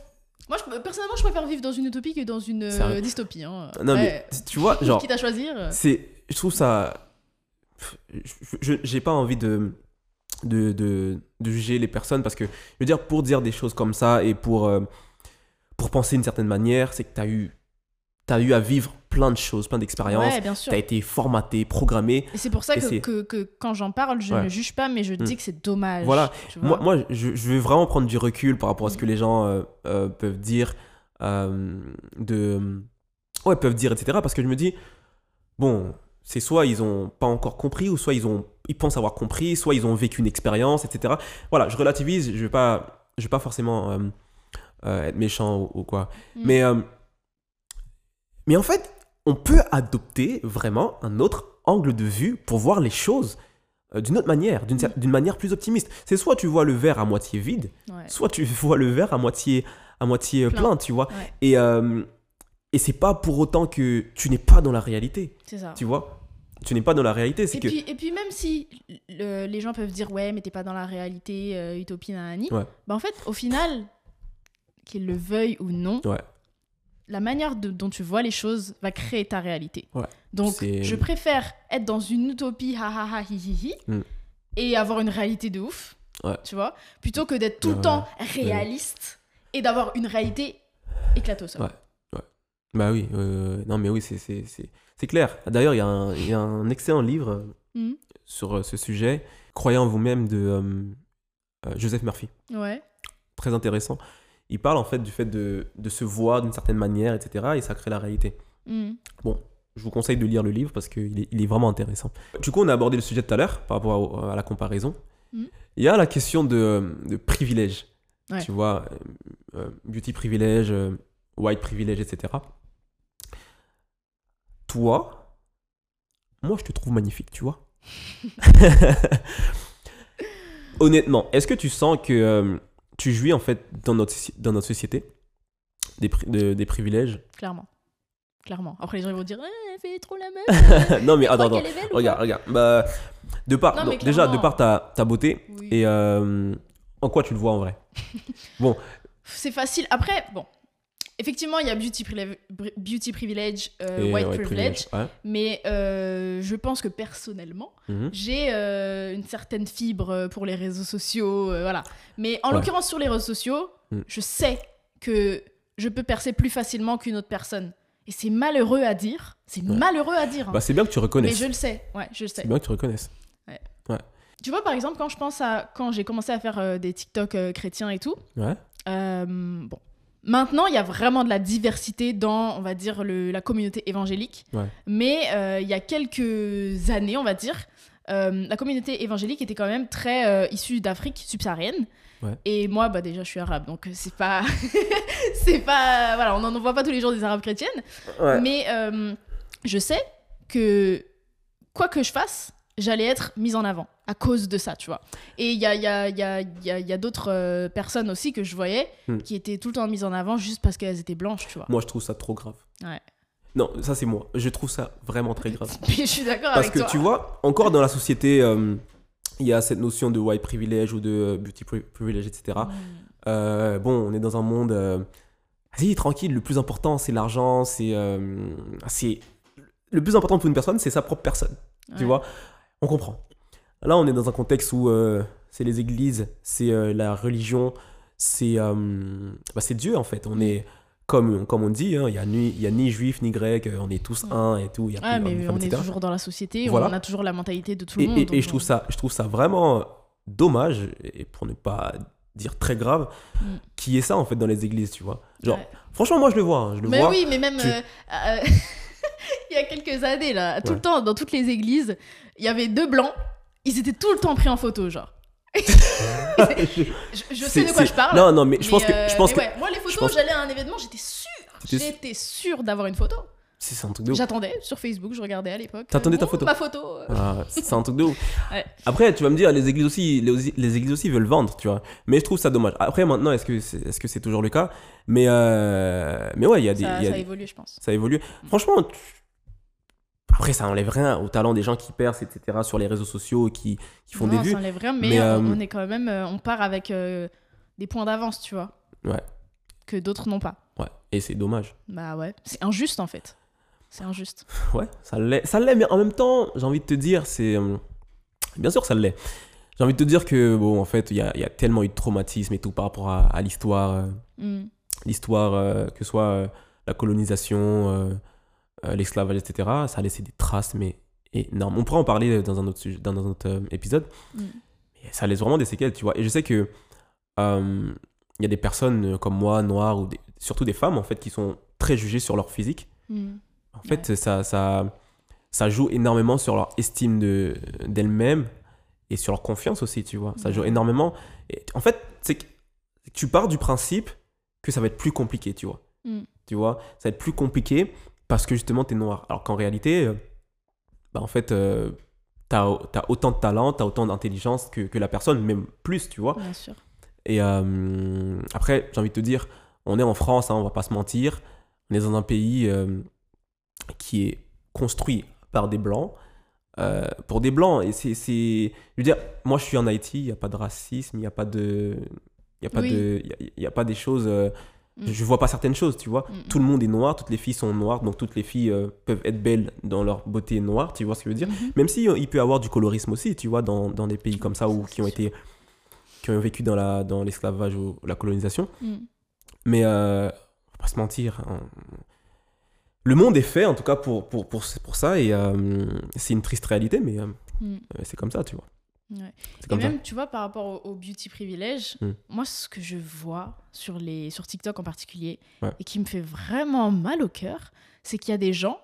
Moi, je- personnellement, je préfère vivre dans une utopie que dans une euh, dystopie. hein. Non, Ouais. mais tu vois, genre. Quitte à choisir. C'est, je trouve ça. Je- J'ai pas envie de, de, de, de juger les personnes parce que, je veux dire, pour dire des choses comme ça et pour, pour penser d'une certaine manière, c'est que tu as eu, as eu à vivre plein de choses, plein d'expériences. Ouais, tu as été formaté, programmé. Et c'est pour ça que, que, que quand j'en parle, je Ouais. ne juge pas, mais je dis Mm. que c'est dommage. Voilà. tu. Moi, moi je, je veux vraiment prendre du recul par rapport à ce que les gens euh, euh, peuvent dire, euh, de, ouais, peuvent dire, etc. Parce que je me dis, bon, c'est soit ils ont pas encore compris, ou soit ils ont, ils pensent avoir compris, soit ils ont vécu une expérience, etc. Voilà, je relativise. Je vais pas, je vais pas forcément euh, être méchant ou, ou quoi. Mm. Mais, mais en fait, on peut adopter vraiment un autre angle de vue pour voir les choses euh, d'une autre manière, d'une cer- d'une manière plus optimiste. C'est soit tu vois le verre à moitié vide, Ouais. soit tu vois le verre à moitié, à moitié euh, Plein. plein, tu vois. Ouais. Et, euh, et c'est pas pour autant que tu n'es pas dans la réalité, C'est ça. tu vois. tu n'es pas dans la réalité. Et, que. puis, et puis même si le- les gens peuvent dire ouais mais t'es pas dans la réalité, euh, utopie, nanani, Ouais. bah en fait au final, qu'ils le veuillent ou non, Ouais. La manière de- dont tu vois les choses va créer ta réalité. Ouais. Donc je préfère être dans une utopie ha ha ha hi hi hi Mm. et avoir une réalité de ouf, Ouais. tu vois, plutôt que d'être tout le temps réaliste et d'avoir une réalité sol. Ouais. Bah oui, euh, non mais oui, c'est- clair. D'ailleurs, il y, a un- il y a un excellent livre Mhm. sur euh, ce sujet, Croyez en vous-même, de euh, euh, Joseph Murphy. Ouais. Très intéressant. Il parle en fait du fait de, de se voir d'une certaine manière, etc. Et ça crée la réalité. Mhm. Je vous conseille de lire le livre parce qu'il est, il est vraiment intéressant. Du coup, on a abordé le sujet tout à l'heure par rapport à, la comparaison. Mhm. Il y a la question de, de privilège. Ouais. Tu vois, euh, euh, beauty privilège, euh, white privilège, etc. Toi, moi, je te trouve magnifique, tu vois. Honnêtement, est-ce que tu sens que euh, tu jouis en fait dans notre, dans notre société des, pri- de- des privilèges Clairement. Clairement. Après, les gens vont dire Eh, elle fait trop la meuf. Non, mais attends, attends. Regarde, regarde. Bah, de par, Non, déjà, de par ta, ta beauté, Oui. et euh, en quoi tu le vois en vrai? C'est facile. Après, bon. Effectivement, il y a beauty, privilege, beauty privilege, euh, white privilege. Ouais. Mais euh, je pense que personnellement, Mhm. j'ai euh, une certaine fibre pour les réseaux sociaux. voilà. Mais en Ouais. l'occurrence, sur les réseaux sociaux, Mm. je sais que je peux percer plus facilement qu'une autre personne. Et c'est malheureux à dire. C'est Ouais. malheureux à dire. hein. Bah, c'est bien que tu mais reconnaisses. je le sais. Ouais, je le sais. C'est bien que tu reconnaisses. Tu vois, par exemple, quand je pense à quand j'ai commencé à faire des TikTok chrétiens et tout, Ouais. bon. Maintenant, il y a vraiment de la diversité dans, on va dire, le- la communauté évangélique. Ouais. Mais euh, il y a quelques années, on va dire, euh, la communauté évangélique était quand même très euh, issue d'Afrique subsaharienne. Ouais. Et moi, bah, déjà, je suis arabe, donc c'est pas. c'est pas. Voilà, on n'en voit pas tous les jours des arabes chrétiennes. Ouais. Mais je sais que quoi que je fasse, j'allais être mise en avant à cause de ça, tu vois. Et il y a, y a, y a, y a, il y a d'autres euh, personnes aussi que je voyais Hmm. qui étaient tout le temps mises en avant juste parce qu'elles étaient blanches, tu vois. Moi, je trouve ça trop grave. Ouais. Non, ça, c'est moi. Je trouve ça vraiment très grave. Je suis d'accord Parce avec que toi. tu vois, encore dans la société, euh, il y a cette notion de white privilege ou de euh, beauty pri- privilege, etc. Hmm. Euh, bon, on est dans un monde. Vas-y, tranquille, le plus important, c'est l'argent, c'est. c'est le plus important pour une personne, c'est sa propre personne. Tu vois? On comprend. Là, on est dans un contexte où euh, c'est les églises, c'est euh, la religion, c'est euh, bah, Dieu, en fait. On est. Comme, comme on dit, hein, il n'y a, y a ni juif ni grec, euh, on est tous Ouais. un et tout. il Y a Ah, plus mais on est toujours dans la société, Voilà. on a toujours la mentalité de tout Et, le monde. et- je, trouve ça, je trouve ça vraiment dommage, et pour ne pas dire très grave, Mm. qu'il y ait ça en fait dans les églises, tu vois. Genre, Ouais. franchement, moi je le vois, hein, je le Mais vois. oui, mais même tu- il y a quelques années, là, tout Ouais. le temps, dans toutes les églises, il y avait deux blancs, ils étaient tout le temps pris en photo, genre. Je- sais de quoi je parle. Non, non, mais je pense que. euh, Je pense mais que ouais, moi, les photos, pense- j'allais à un événement, j'étais sûre J'étais sûre d'avoir une photo. c'est un truc de ouf. J'attendais sur Facebook, je regardais à l'époque. T'attendais ta photo Ma photo. Ah, c'est un truc de ouf. Ouais. Après, tu vas me dire, les églises aussi, les, les églises aussi veulent vendre, tu vois. Mais je trouve ça dommage. Après, maintenant, est-ce que c'est est -ce c'est toujours le cas? Mais, euh, mais ouais, il y a des. ça, y a ça des- évolué, je pense. ça évolue. Franchement, tu- après, ça enlève rien au talent des gens qui percent, etc., sur les réseaux sociaux, qui, qui font non, des vues. ça enlève rien, mais, Mais, on, euh, on est quand même, euh, on part avec euh, des points d'avance, tu vois. Ouais. Que d'autres n'ont pas. Ouais, et c'est dommage. Bah ouais, c'est injuste en fait. C'est injuste. Ouais, ça l'est, ça l'est, mais en même temps, j'ai envie de te dire, c'est. euh, Bien sûr, ça l'est. J'ai envie de te dire que, bon, en fait, il y a, y a tellement eu de traumatisme et tout par rapport à, à l'histoire, euh, Hmm. l'histoire, euh, que ce soit euh, la colonisation, euh, euh, l'esclavage, etc. Ça a laissé des traces, mais énormes. On pourra en parler dans un autre, sujet, dans un autre euh, épisode. Mm. Mais ça laisse vraiment des séquelles, tu vois. Et je sais que. euh, Il y a des personnes euh, comme moi, noires, ou des- surtout des femmes, en fait, qui sont très jugées sur leur physique. Hmm. En fait, ça, ça, ça joue énormément sur leur estime de, d'elles-mêmes et sur leur confiance aussi, tu vois. Ça joue Ouais. énormément. Et, en fait, c'est que tu pars du principe que ça va être plus compliqué, tu vois. Mm. Tu vois, ça va être plus compliqué parce que justement, tu es noir. Alors qu'en réalité, euh, bah, en fait, euh, tu as, autant de talent, tu as autant d'intelligence que, que la personne, même plus, tu vois. Bien sûr. Et euh, après, j'ai envie de te dire, on est en France, hein, on va pas se mentir. On est dans un pays euh, qui est construit par des blancs. euh, pour des blancs. Et c'est, je veux dire, moi je suis en Haïti, il n'y a pas de racisme, il n'y a pas de, il y a pas Oui. de, il y a- il y a, pas des choses. Mm. Je vois pas certaines choses, tu vois. Mm. Tout le monde est noir, toutes les filles sont noires, donc toutes les filles euh, peuvent être belles dans leur beauté noire, tu vois ce que je veux dire. Même si euh, il peut y avoir du colorisme aussi, tu vois, dans, dans des pays comme ça Ça, qui ont été qui ont vécu dans la dans l'esclavage ou la colonisation. Mm. Mais euh, faut pas se mentir. hein. Le monde est fait, en tout cas, pour, pour, pour, pour ça. Et euh, c'est une triste réalité, mais Mm. c'est comme ça, tu vois. Ouais. Et même, tu vois, par rapport au, au beauty privilège, Mm. moi, ce que je vois sur, les, sur TikTok en particulier, Ouais. et qui me fait vraiment mal au cœur, c'est qu'il y a des gens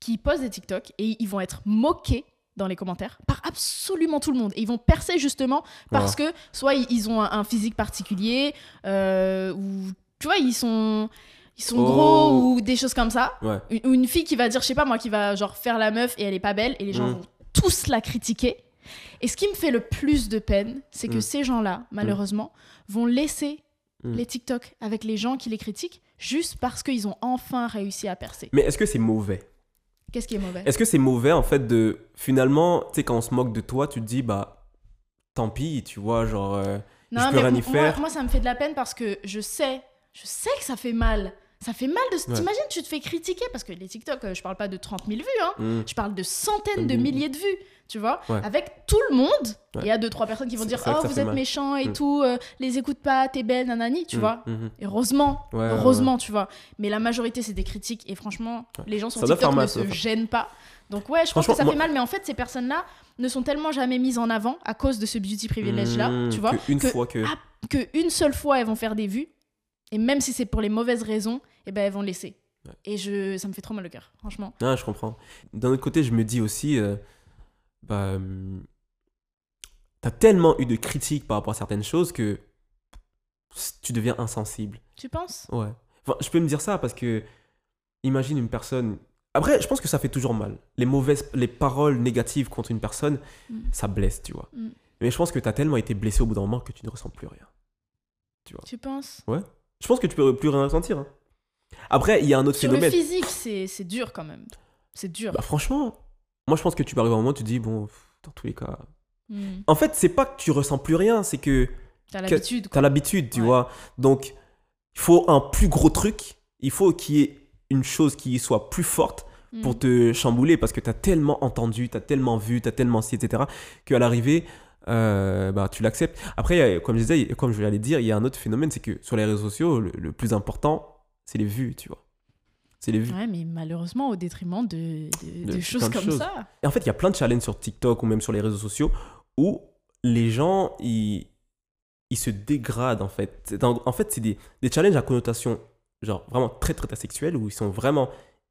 qui postent des TikTok et ils vont être moqués dans les commentaires par absolument tout le monde. Et ils vont percer justement parce que soit ils- ont un, un physique particulier, euh, ou tu vois, ils sont, ils sont Oh. gros ou des choses comme ça. ça. Ouais. Une, ou une fille qui va dire, je sais pas moi, qui va genre faire la meuf et elle est pas belle et les gens Mm. vont tous la critiquer. Et ce qui me fait le plus de peine, c'est que Mm. ces gens-là, malheureusement, vont laisser Mm. les TikTok avec les gens qui les critiquent juste parce qu'ils ont enfin réussi à percer. Mais est-ce que c'est mauvais? Qu'est-ce qui est mauvais? Est-ce que c'est mauvais, en fait, de. Finalement, tu sais, quand on se moque de toi, tu te dis, bah, tant pis, tu vois, genre. euh, Non, je peux mais rien y moi, faire. moi, ça me fait de la peine parce que je sais, je sais que ça fait mal. Ça fait mal de. Ouais. T'imagines, tu te fais critiquer parce que les TikTok, euh, je parle pas de 30 000 vues, hein. hmm, Je parle de centaines de Mm. milliers de vues, tu vois, Ouais. avec tout le monde. Ouais. Il y a deux, trois personnes qui vont dire Oh, vous êtes mal. méchants et Mm. tout, euh, les écoute pas, t'es belle, nanani, tu hmm, vois. hmm, hmm. Heureusement, heureusement, tu vois. Mais la majorité, c'est des critiques et franchement, les gens sur Ça TikTok mal, ne se gênent pas. Donc, ouais, je pense que ça moi- fait mal, mais en fait, ces personnes-là ne sont tellement jamais mises en avant à cause de ce beauty privilège-là, tu vois, que Une que- fois que. ah, que une seule fois, elles vont faire des vues. Et même si c'est pour les mauvaises raisons, eh ben, elles vont laisser. Ouais. Et je, ça me fait trop mal au cœur, franchement. Ah, je comprends. D'un autre côté, je me dis aussi, euh, bah, hum, t'as tellement eu de critiques par rapport à certaines choses que tu deviens insensible. Tu penses? Ouais. Enfin, je peux me dire ça parce que, imagine une personne. Après, je pense que ça fait toujours mal. Les mauvaises, les paroles négatives contre une personne, Mm. ça blesse, tu vois. Mm. Mais je pense que t'as tellement été blessé au bout d'un moment que tu ne ressens plus rien. Tu penses? Je pense que tu peux plus rien ressentir. hein. Après, il y a un autre Sur le phénomène. physique, c'est c'est dur quand même. C'est dur. Bah, franchement, moi, je pense que tu peux arriver à un moment où tu te dis, bon, pff, dans tous les cas, Hmm. En fait, c'est pas que tu ressens plus rien, c'est que T'as l'habitude. t'as l'habitude, tu Ouais. vois. Donc, il faut un plus gros truc. Il faut qu'il y ait une chose qui soit plus forte Hmm. pour te chambouler parce que t'as tellement entendu, t'as tellement vu, t'as tellement si, etc. qu'à l'arrivée, euh, bah, tu l'acceptes. Après, comme je disais, comme je l'allais dire, il y a un autre phénomène, c'est que sur les réseaux sociaux, le, le plus important, c'est les vues, tu vois. C'est les vues. Ouais, mais malheureusement au détriment de, de- De de choses comme choses. ça. Et en fait, il y a plein de challenges sur TikTok ou même sur les réseaux sociaux où les gens, ils, ils se dégradent en fait. En, en fait, c'est des, des challenges à connotation genre vraiment très très, très sexuelle où ils sont vraiment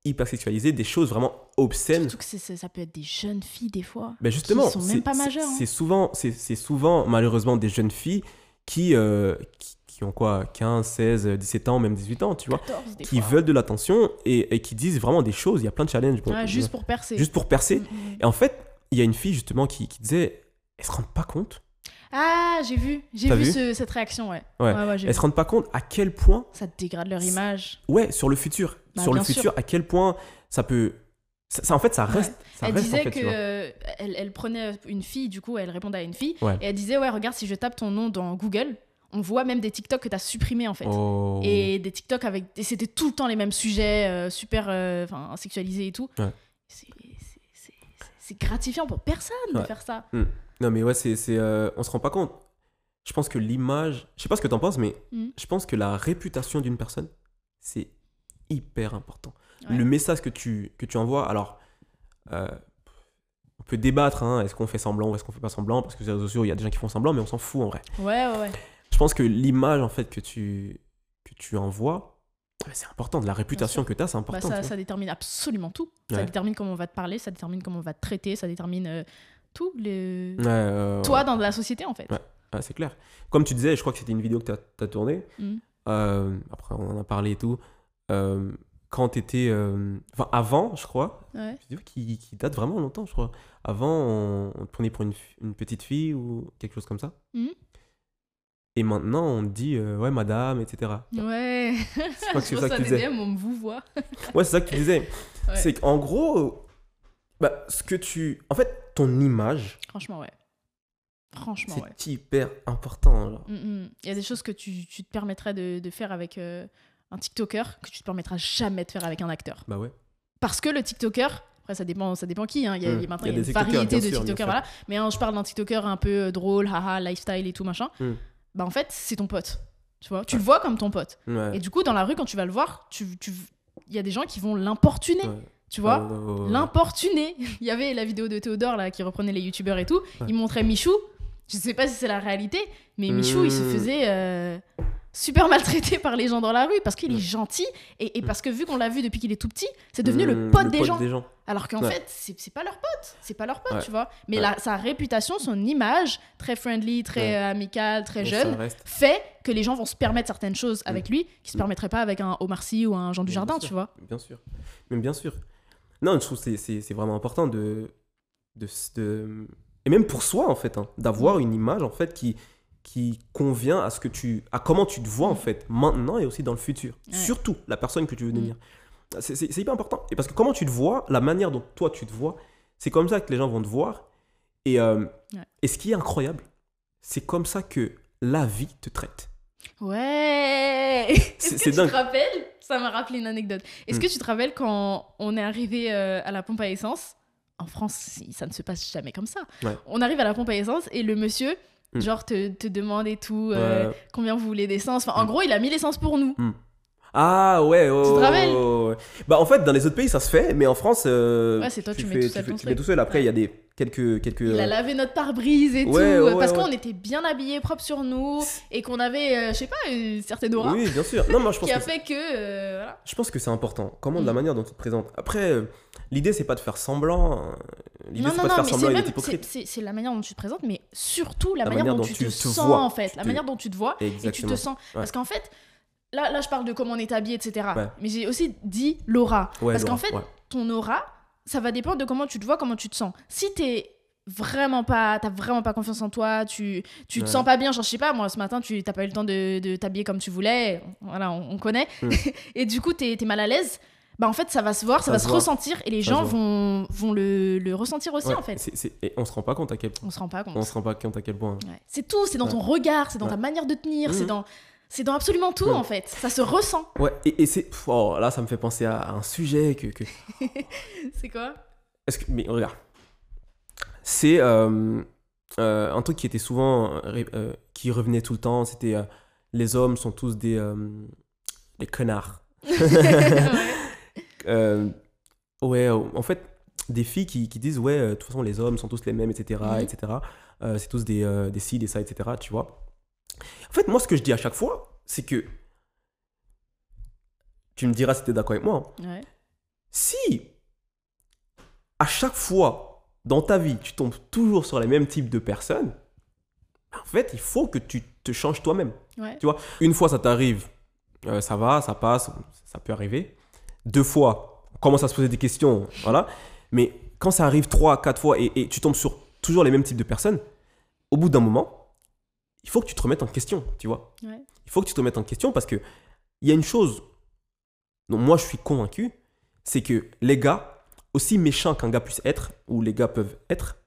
hyper sexualisés, des choses vraiment obscènes. Surtout que ça peut être des jeunes filles des fois. Ben justement, qui sont même c'est- pas c'est- majeures, hein. C'est souvent, c'est souvent malheureusement des jeunes filles qui, euh, qui, qui ont quoi 15, 16, 17 ans, même 18 ans, tu vois, 14 des qui fois. veulent de l'attention et, et qui disent vraiment des choses. Il y a plein de challenges. bon, Ouais, juste pour percer. juste pour percer. Mm, mm. Et en fait, il y a une fille justement qui, qui disait, elle se rend pas compte, Ah, j'ai vu. J'ai vu, vu ce- cette réaction, ouais. Ouais. ouais, j'ai elle vu. se rend pas compte à quel point, Ça dégrade leur image. ouais, sur le futur, Bah, sur le sûr. futur, à quel point ça peut, ça, ça, en fait, ça reste, ça elle reste disait en fait, que euh, elle, elle prenait une fille, du coup, elle répondait à une fille. Ouais. Et elle disait, ouais, regarde, si je tape ton nom dans Google, on voit même des TikTok que tu as supprimés, en fait. Oh. Et des TikTok avec. Et c'était tout le temps les mêmes sujets, euh, super euh, sexualisés et tout. Ouais. C'est- gratifiant pour personne de faire ça. Non, mais ouais, c'est, c'est, euh, on se rend pas compte. Je pense que l'image, je sais pas ce que t'en penses, mais Mhm. je pense que la réputation d'une personne, c'est hyper important. Ouais. Le message que tu, que tu envoies, alors, euh, on peut débattre, hein, est-ce qu'on fait semblant ou est-ce qu'on fait pas semblant, parce que sur les réseaux sociaux, il y a des gens qui font semblant, mais on s'en fout en vrai. Ouais, ouais, ouais. Je pense que l'image, en fait, que tu, que tu envoies, c'est important. De la réputation que tu as, c'est Bah, important. ça, détermine absolument tout. Ça détermine comment on va te parler, ça détermine comment on va te traiter, ça détermine euh, tout. Les... Ouais, euh, Toi dans la société, en fait. Ouais. ouais, c'est clair. Comme tu disais, je crois que c'était une vidéo que tu as, tournée. Mhm. Euh, après, on en a parlé et tout. Euh, quand tu étais. Enfin, avant, je crois. Ouais. Une vidéo qui, qui date vraiment longtemps, je crois. Avant, on, on te prenait pour une, petite fille ou quelque chose comme ça. Mhm. Et maintenant, on te dit, euh, ouais, madame, etc. Ouais. Je crois que c'est ça que tu disais. DM, on me vous voit. Ouais, c'est ça que tu disais. Ouais. C'est qu'en gros, Bah, ce que tu. En fait, ton image, Franchement, ouais. Franchement, ouais. c'est hyper important. Mm, mm. Il y a des choses que tu, tu te permettrais de, de faire avec euh, un TikToker que tu te permettras jamais de faire avec un acteur. Bah ouais. Parce que le TikToker, après ça dépend, ça dépend qui, hein. il y a, maintenant Il y a y a des une variété de TikTokers, voilà. Mais hein, je parle d'un TikToker un peu euh, drôle, haha, lifestyle et tout machin. Mm. Bah en fait, c'est ton pote. Tu vois, tu le vois comme ton pote. Ouais. Et du coup, dans la rue, quand tu vas le voir, tu, tu, il y a des gens qui vont l'importuner. Ouais. Tu vois, ouais. l'importuner. Il y avait la vidéo de Théodore là qui reprenait les youtubeurs et tout. Il montrait Michou. Je sais pas si c'est la réalité, mais Michou, il se Mm. faisait euh, super maltraité par les gens dans la rue parce qu'il est gentil et, et parce que vu qu'on l'a vu depuis qu'il est tout petit, c'est devenu le Mm, pote des gens. Alors qu'en Ouais. fait, c'est pas leur pote. C'est pas leur pote, Ouais. tu vois. Mais Ouais. la- sa réputation, son image, très friendly, très euh, amicale, très jeune, fait que les gens vont se permettre certaines choses avec lui qui se Mm. permettraient pas avec un Omar Sy ou un Jean Bien Dujardin, sûr. tu vois. Bien sûr. Mais bien sûr. Non, je trouve que c'est- vraiment important de, de, de- Et même pour soi, en fait, hein, d'avoir une image, en fait, qui, qui convient à ce que tu... à comment tu te vois, en Mm. fait, maintenant et aussi dans le futur. Ouais. Surtout la personne que tu veux Mm. devenir. C'est c'est- hyper important. Et parce que comment tu te vois, la manière dont toi tu te vois, c'est comme ça que les gens vont te voir. Et, euh, Ouais. et ce qui est incroyable, c'est comme ça que la vie te traite. Ouais Est-ce C'est- que tu dingue. te rappelles? Ça m'a rappelé une anecdote. Est-ce Hmm. que tu te rappelles quand on est arrivé euh, à la pompe à essence? En France, ça ne se passe jamais comme ça. Ouais. On arrive à la pompe à essence et le monsieur. Genre, te, te demande et tout euh, combien vous voulez d'essence. Enfin, en Hmm. gros, il a mis l'essence pour nous. Ah ouais, ouais, Tu te rappelles ouais, ouais. Bah en fait, dans les autres pays, ça se fait, mais en France, euh, Ouais, c'est toi, tu mets fais, tout seul fais, tu fais truc. tout seul. Après, il y a des quelques quelques. Il a euh, lavé notre pare-brise et Ouais, tout, ouais, euh, parce ouais, qu'on était bien habillés, propres sur nous, et qu'on avait, euh, je sais pas, une certaine aura Oui, bien sûr. Non, moi je pense qui a que fait que. euh, voilà. je pense que c'est important. Comment de la Mm. manière dont tu te présentes. Après, euh, l'idée c'est pas de faire semblant. L'idée Non, c'est non, pas de non, faire mais semblant c'est et hypocrite. la manière dont tu te présentes, mais surtout la, La manière, dont, dont tu te, te sens vois, en fait, la manière dont tu te vois et tu te sens. Parce qu'en fait, là, là, je parle de comment on est habillé, etc. Ouais. Mais j'ai aussi dit l'aura, Ouais, parce qu'en fait, ouais. ton aura, ça va dépendre de comment tu te vois, comment tu te sens. Si t'es vraiment pas t'as vraiment pas confiance en toi tu tu te Ouais. sens pas bien genre je sais pas moi ce matin tu t'as pas eu le temps de, de t'habiller comme tu voulais voilà on, on connaît Mm. et du coup t'es es mal à l'aise bah en fait ça va se voir ça, Ça va se ressentir et les Ça gens vont vont le, le ressentir aussi Ouais, en fait et on se rend pas compte à quel point. on se rend pas compte On se rend pas compte à quel point. Ouais. C'est tout, c'est dans ton regard, c'est dans ta manière de tenir, c'est Mhm. dans c'est dans absolument tout Ouais. en fait. Ça se ressent. Ouais, et, et c'est. Oh, là, ça me fait penser à un sujet que. que... C'est quoi? Est-ce que. Mais regarde. C'est euh, euh, un truc qui était souvent. euh, qui revenait tout le temps. C'était. les hommes sont tous des. des connards. Ouais. Ouais, en fait, des filles qui, qui disent, ouais, de toute façon, les hommes sont tous les mêmes, etc. Mhm. etc. C'est tous des, des ci, des ça, etc. Tu vois. En fait, moi, ce que je dis à chaque fois, c'est que. Tu me diras si tu es d'accord avec moi. hein. Ouais. Si à chaque fois dans ta vie, tu tombes toujours sur les mêmes types de personnes, en fait, il faut que tu te changes toi-même. Ouais. Tu vois, une fois ça t'arrive, euh, ça va, ça passe, ça peut arriver. Deux fois, on commence à se poser des questions, voilà. Mais quand ça arrive trois, quatre fois et, et tu tombes sur toujours les mêmes types de personnes, au bout d'un moment, il faut que tu te remettes en question, tu vois. Ouais. Il faut que tu te remettes en question parce que il y a une chose dont moi je suis convaincu, c'est que les gars, aussi méchants qu'un gars puisse être, ou les gars peuvent être,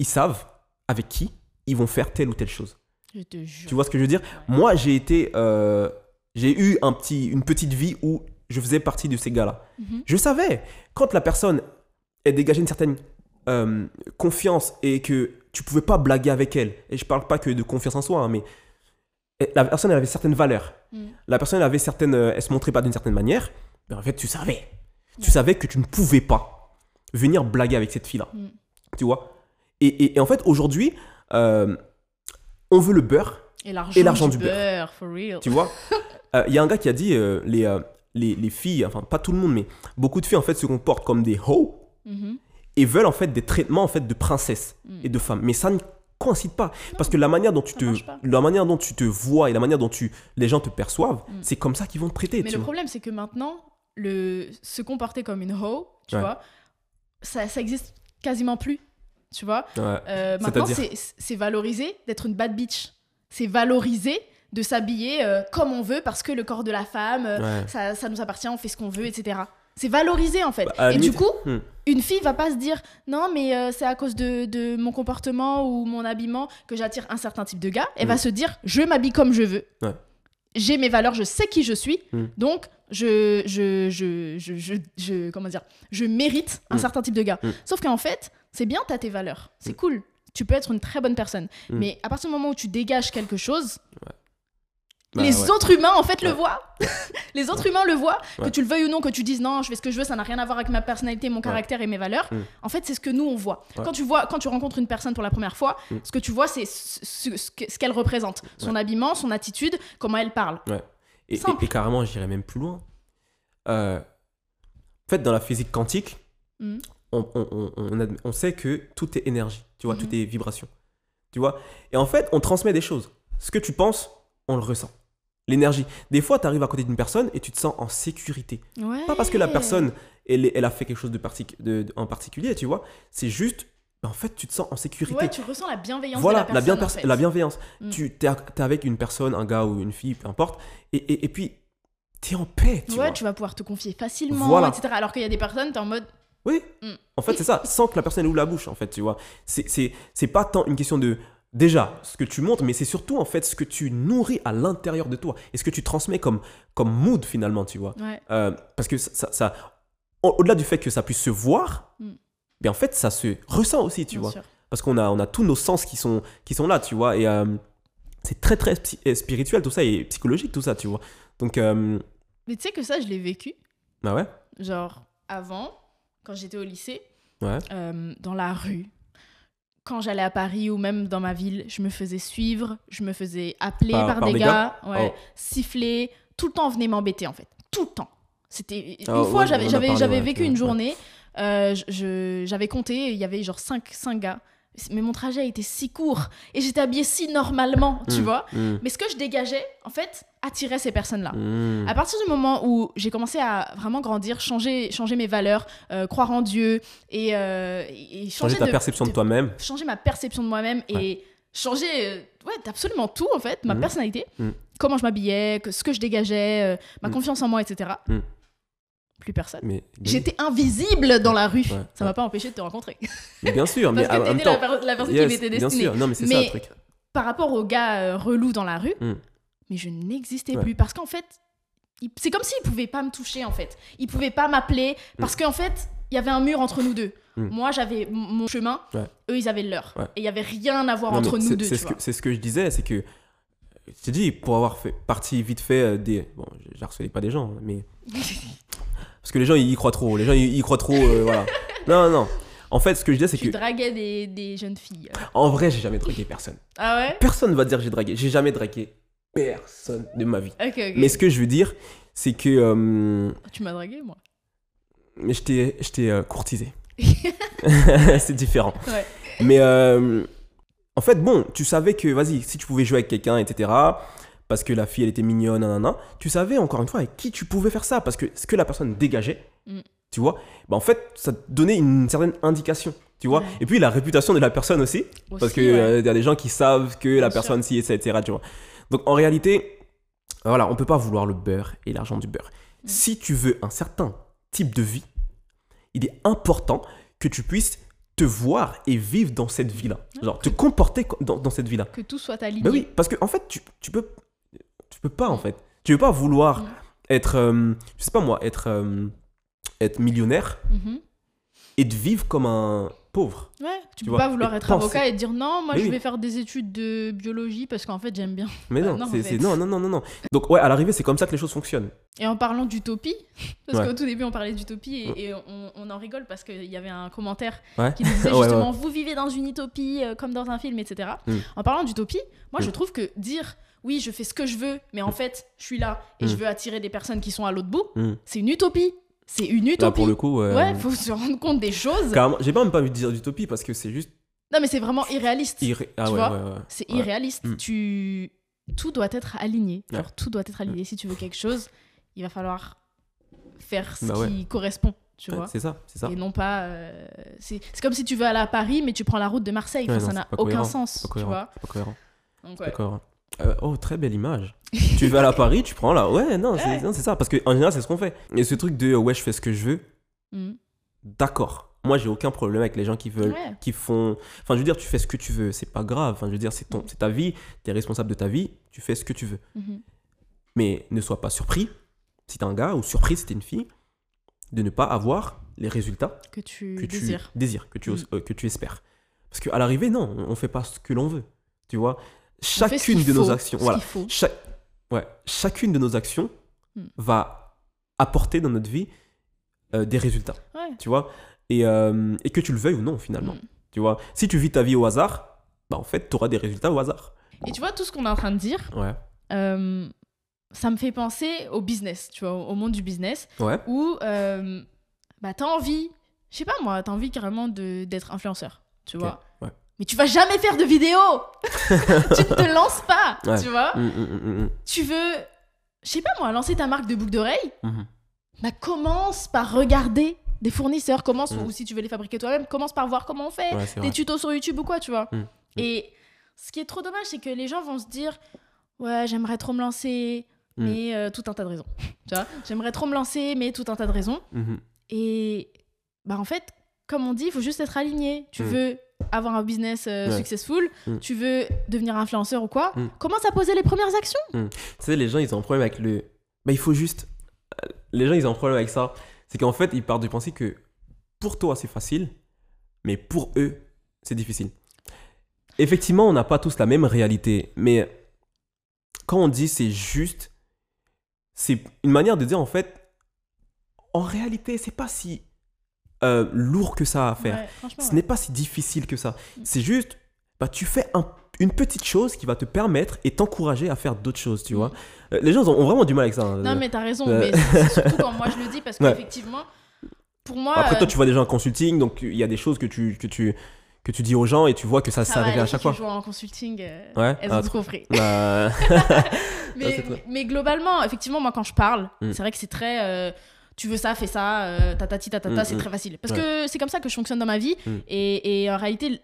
ils savent avec qui ils vont faire telle ou telle chose. Je te jure. Tu vois ce que je veux dire? Moi, j'ai été, euh, j'ai eu un petit, une petite vie où je faisais partie de ces gars-là. Mhm. Je savais quand la personne elle dégageait une certaine euh, confiance et que tu pouvais pas blaguer avec elle. Et je parle pas que de confiance en soi, hein, mais la personne elle avait certaines valeurs. Mm. La personne elle avait certaines, euh, elle se montrait pas d'une certaine manière. Mais en fait, tu savais, tu savais que tu ne pouvais pas venir blaguer avec cette fille-là. Mm. Tu vois? Et, et- et en fait, aujourd'hui, euh, on veut le beurre. Et l'argent, du, du beurre. beurre, for real. Tu vois? Il y a un gars qui a dit euh, les, euh, les, les filles, enfin pas tout le monde, mais beaucoup de filles en fait se comportent comme des hoes Mhm. Et veulent en fait des traitements en fait de princesses Mm. et de femmes. Mais ça ne coïncide pas parce que la manière dont tu te la manière dont tu te vois et la manière dont tu les gens te perçoivent, Mm. c'est comme ça qu'ils vont te traiter. Mais le vois. problème, c'est que maintenant, le se comporter comme une hoe, tu Ouais. vois, ça, ça existe quasiment plus. Tu vois Ouais. Euh, Maintenant, c'est c'est valorisé d'être une bad bitch. C'est valorisé de s'habiller euh, comme on veut parce que le corps de la femme, euh, Ouais. ça, ça nous appartient, on fait ce qu'on veut, etc. C'est valorisé en fait. Bah, et du coup, Hmm. une fille va pas se dire non, mais euh, c'est à cause de, de mon comportement ou mon habillement que j'attire un certain type de gars. Elle Hmm. va se dire je m'habille comme je veux. Ouais. J'ai mes valeurs, je sais qui je suis. Hmm. Donc, je, je, je, je, je, comment dire, je mérite un certain type de gars. Sauf qu'en fait, c'est bien, t'as tes valeurs. C'est cool. Tu peux être une très bonne personne. Mais à partir du moment où tu dégages quelque chose, Bah, les ouais. autres humains, en fait, le voient. les autres humains le voient. Que tu le veuilles ou non, que tu dises non, je fais ce que je veux, ça n'a rien à voir avec ma personnalité, mon caractère et mes valeurs. Mm. En fait, c'est ce que nous, on voit. Quand, tu vois. quand tu rencontres une personne pour la première fois, Mm. ce que tu vois, c'est ce, ce- ce que- ce qu'elle représente. Son habillement, son attitude, comment elle parle. Et, et- Simple. et carrément, j'irais même plus loin. Euh, en fait, dans la physique quantique, Mm. on, on- on- on admet- on sait que tout est énergie, tu vois, tout est vibration. Tu vois? Et en fait, on transmet des choses. Ce que tu penses, on le ressent. L'énergie. Des fois, tu arrives à côté d'une personne et tu te sens en sécurité. Ouais. Pas parce que la personne, elle, elle a fait quelque chose de, partic- de- de- en particulier, tu vois. C'est juste, ben, en fait, tu te sens en sécurité. Ouais, tu ressens la bienveillance voilà, de la bien personne. en fait. la bienveillance. Mm. Tu es, avec une personne, un gars ou une fille, peu importe, et, et, et puis tu es en paix, tu ouais, vois. tu vas pouvoir te confier facilement, Voilà. etc. Alors qu'il y a des personnes, t'es en mode. Oui, Mm. en fait, c'est ça, sans que la personne ouvre la bouche, en fait, tu vois. C'est- C'est c'est pas tant une question de. Déjà, ce que tu montres, mais c'est surtout en fait ce que tu nourris à l'intérieur de toi et ce que tu transmets comme, comme mood finalement, tu vois. Ouais. Euh, parce que ça, ça- ça- au- au-delà du fait que ça puisse se voir, Mm. mais en fait, ça se ressent aussi, tu bien vois. sûr. Parce qu'on a, on a tous nos sens qui sont, qui sont là, tu vois. Et euh, c'est très, très euh, spirituel tout ça et psychologique tout ça, tu vois. Donc, euh, Mais tu sais que ça, je l'ai vécu. bah ouais? Genre, avant, quand j'étais au lycée, Ouais. dans la rue, quand j'allais à Paris ou même dans ma ville, je me faisais suivre, je me faisais appeler Par- par, par des des gars, ouais, Oh. siffler, tout le temps on venait m'embêter en fait, tout le temps. C'était une Ah, fois ouais, j'avais j'avais j'avais ouais, vécu une journée, euh, j'avais compté, il y avait genre 5 cinq gars, mais mon trajet était si court et j'étais habillée si normalement, tu Mm, vois. mm, Mais ce que je dégageais, en fait, attirait ces personnes-là. mm. À partir du moment où j'ai commencé à vraiment grandir, changer, changer mes valeurs, euh, croire en Dieu et, euh, et Changer changer, ta de- perception de, de- toi-même. changer ma perception de moi-même et changer euh, ouais, absolument tout en fait, ma personnalité, comment je m'habillais, que- ce que je dégageais, ma confiance en moi, etc. Plus personne. Mais, J'étais invisible dans la rue. Ouais, Ça ouais. m'a pas empêché de te rencontrer. mais bien sûr, mais Parce que en même la, temps. la personne yes, qui m'était bien destinée. sûr, non, mais c'est ça Mais- le truc. Par rapport aux gars euh, relous dans la rue, Mhm. mais je n'existais Ouais. plus parce qu'en fait, c'est comme s'ils pouvaient pas me toucher en fait. Ils pouvaient pas m'appeler parce qu'en fait, il y avait un mur entre nous deux. Mm. Moi, j'avais mon chemin, eux, ils avaient le leur. Et il y avait rien à voir Non, mais entre nous deux. C'est ce, que- c'est ce que je disais, c'est que. Je t'ai dit, pour avoir fait partie vite fait euh, des. Bon, j'harcelais pas des gens, mais. Parce que les gens, ils y croient trop. Les gens, ils y croient trop, euh, voilà. Non, non, non. En fait, ce que je disais, c'est Tu que. draguais des, des jeunes filles. En vrai, j'ai jamais dragué personne. Ah ouais? Personne va dire que j'ai dragué. J'ai jamais dragué personne de ma vie. Ok, ok. Mais ce que je veux dire, c'est que. euh, Tu m'as dragué, moi. mais je t'ai je t'ai, euh, courtisé. c'est différent. Ouais. Mais euh, en fait, bon, tu savais que, vas-y, si tu pouvais jouer avec quelqu'un, etc., parce que la fille, elle était mignonne, nanana, tu savais encore une fois avec qui tu pouvais faire ça, parce que ce que la personne dégageait, Mm. tu vois, bah en fait, ça te donnait une certaine indication, tu vois. Ouais. Et puis la réputation de la personne aussi, parce que ouais. euh, y a des gens qui savent que la Bien personne si, etc., tu vois. Donc en réalité, voilà, on peut pas vouloir le beurre et l'argent du beurre. Mm. Si tu veux un certain type de vie, il est important que tu puisses te voir et vivre dans cette vie-là. Genre, te comporter co- dans, dans cette vie-là. Que tout soit aligné. Bah oui, parce que en fait, tu, tu peux tu peux pas en fait. Tu veux pas vouloir être euh, je sais pas moi, être euh, être millionnaire Mhm. et de vivre comme un pauvre. Ouais, tu, Tu peux vois, pas vouloir être penser- avocat et dire non, moi Mais je oui. vais faire des études de biologie parce qu'en fait j'aime bien. Mais Bah non, non, en fait. non non non non non. Donc ouais, à l'arrivée, c'est comme ça que les choses fonctionnent. Et en parlant d'utopie, parce Ouais. qu'au tout début on parlait d'utopie et, et on, on en rigole parce qu'il y avait un commentaire Ouais. qui disait Ouais, justement vous vivez dans une utopie euh, comme dans un film, etc. Mm. En parlant d'utopie, moi je Mm. trouve que dire oui je fais ce que je veux, mais en fait je suis là et Mm. je veux attirer des personnes qui sont à l'autre bout, Mm. c'est une utopie. C'est une Là utopie. pour le coup, euh, Ouais, faut se rendre compte des choses. carrément, j'ai même pas envie de dire d'utopie parce que c'est juste Non mais c'est vraiment irréaliste. irré... Ah Tu ouais, vois ouais. C'est irréaliste. Mm. Tu tout doit être aligné. Tout doit être aligné. Si tu veux quelque chose, il va falloir faire ce Bah qui correspond, tu vois. C'est ça, c'est ça. Et non pas. euh, c'est c'est comme si tu veux aller à Paris, mais tu prends la route de Marseille. Enfin, ça n'a aucun cohérent, sens, tu vois. c'est pas cohérent. Donc, pas cohérent. Euh, oh, très belle image. tu vas à Paris, tu prends là. Ouais, non, c'est Ouais. non, c'est ça. Parce qu'en général, c'est ce qu'on fait. Et ce truc de ouais, je fais ce que je veux, Mm. d'accord. Moi, j'ai aucun problème avec les gens qui veulent, Ouais. qui font. Enfin, je veux dire, tu fais ce que tu veux, c'est pas grave. Enfin, je veux dire, c'est ton, c'est ta vie, tu es responsable de ta vie, tu fais ce que tu veux. Mhm. Mais ne sois pas surpris, si t'es un gars, ou surpris si t'es une fille, de ne pas avoir les résultats Que tu que tu désires. que tu, Mm. euh, que tu espères. Parce qu'à l'arrivée, non, on fait pas ce que l'on veut. Tu vois, chacune de nos actions, voilà, chaque, ouais, chacune de nos actions Mm. va apporter dans notre vie euh, des résultats. Ouais. Tu vois, et, euh, et que tu le veuilles ou non finalement. Mm. Tu vois, si tu vis ta vie au hasard, bah en fait, tu auras des résultats au hasard. Et tu vois, tout ce qu'on est en train de dire, Ouais. euh, ça me fait penser au business, tu vois, au monde du business, Ouais. où bah, t'as envie, je sais pas moi, t'as envie carrément de- d'être influenceur, tu vois. ouais. Mais tu vas jamais faire de vidéo Tu ne te lances pas, Ouais. tu vois. Mm, mm, mm, Tu veux, je sais pas moi, lancer ta marque de boucles d'oreilles mhm. bah, commence par regarder des fournisseurs, commence, Mm. ou si tu veux les fabriquer toi-même, commence par voir comment on fait, Ouais, des vrai. tutos sur YouTube ou quoi, tu vois. Et ce qui est trop dommage, c'est que les gens vont se dire Ouais, j'aimerais trop me lancer, mais euh, tout un tas de raisons. tu vois J'aimerais trop me lancer, mais tout un tas de raisons. Mhm. Et bah, en fait, comme on dit, il faut juste être aligné. Tu veux avoir un business euh, Ouais. successful, Mm. tu veux devenir influenceur ou quoi, Mm. commence à poser les premières actions? Tu sais, les gens, ils ont un problème avec le. Bah, il faut juste. euh, Les gens, ils ont un problème avec ça. C'est qu'en fait, ils partent du principe que pour toi, c'est facile, mais pour eux, c'est difficile. Effectivement, on n'a pas tous la même réalité, mais quand on dit c'est juste, c'est une manière de dire en fait, en réalité, c'est pas si euh, lourd que ça à faire. Ouais, Ce n'est pas si difficile que ça. C'est juste, bah, tu fais un- une petite chose qui va te permettre et t'encourager à faire d'autres choses, tu Mm. vois. Euh, Les gens ont, ont vraiment du mal avec ça. hein. Non, mais t'as raison, Euh. mais c'est surtout quand moi je le dis parce qu'effectivement, pour moi. Après, toi, tu vois des gens en consulting, donc il y a des choses que tu, que tu, que tu dis aux gens et tu vois que ça, ça arrive à chaque fois. qui jouent en consulting, euh, Ouais. elles Ah, ont tout compris. Bah, mais, mais globalement, effectivement, moi quand je parle, Mm. c'est vrai que c'est très. euh, tu veux ça, fais ça, euh, tatati tatata, Mm, c'est mm. très facile. Parce Ouais. que c'est comme ça que je fonctionne dans ma vie. Mm. Et, et en réalité,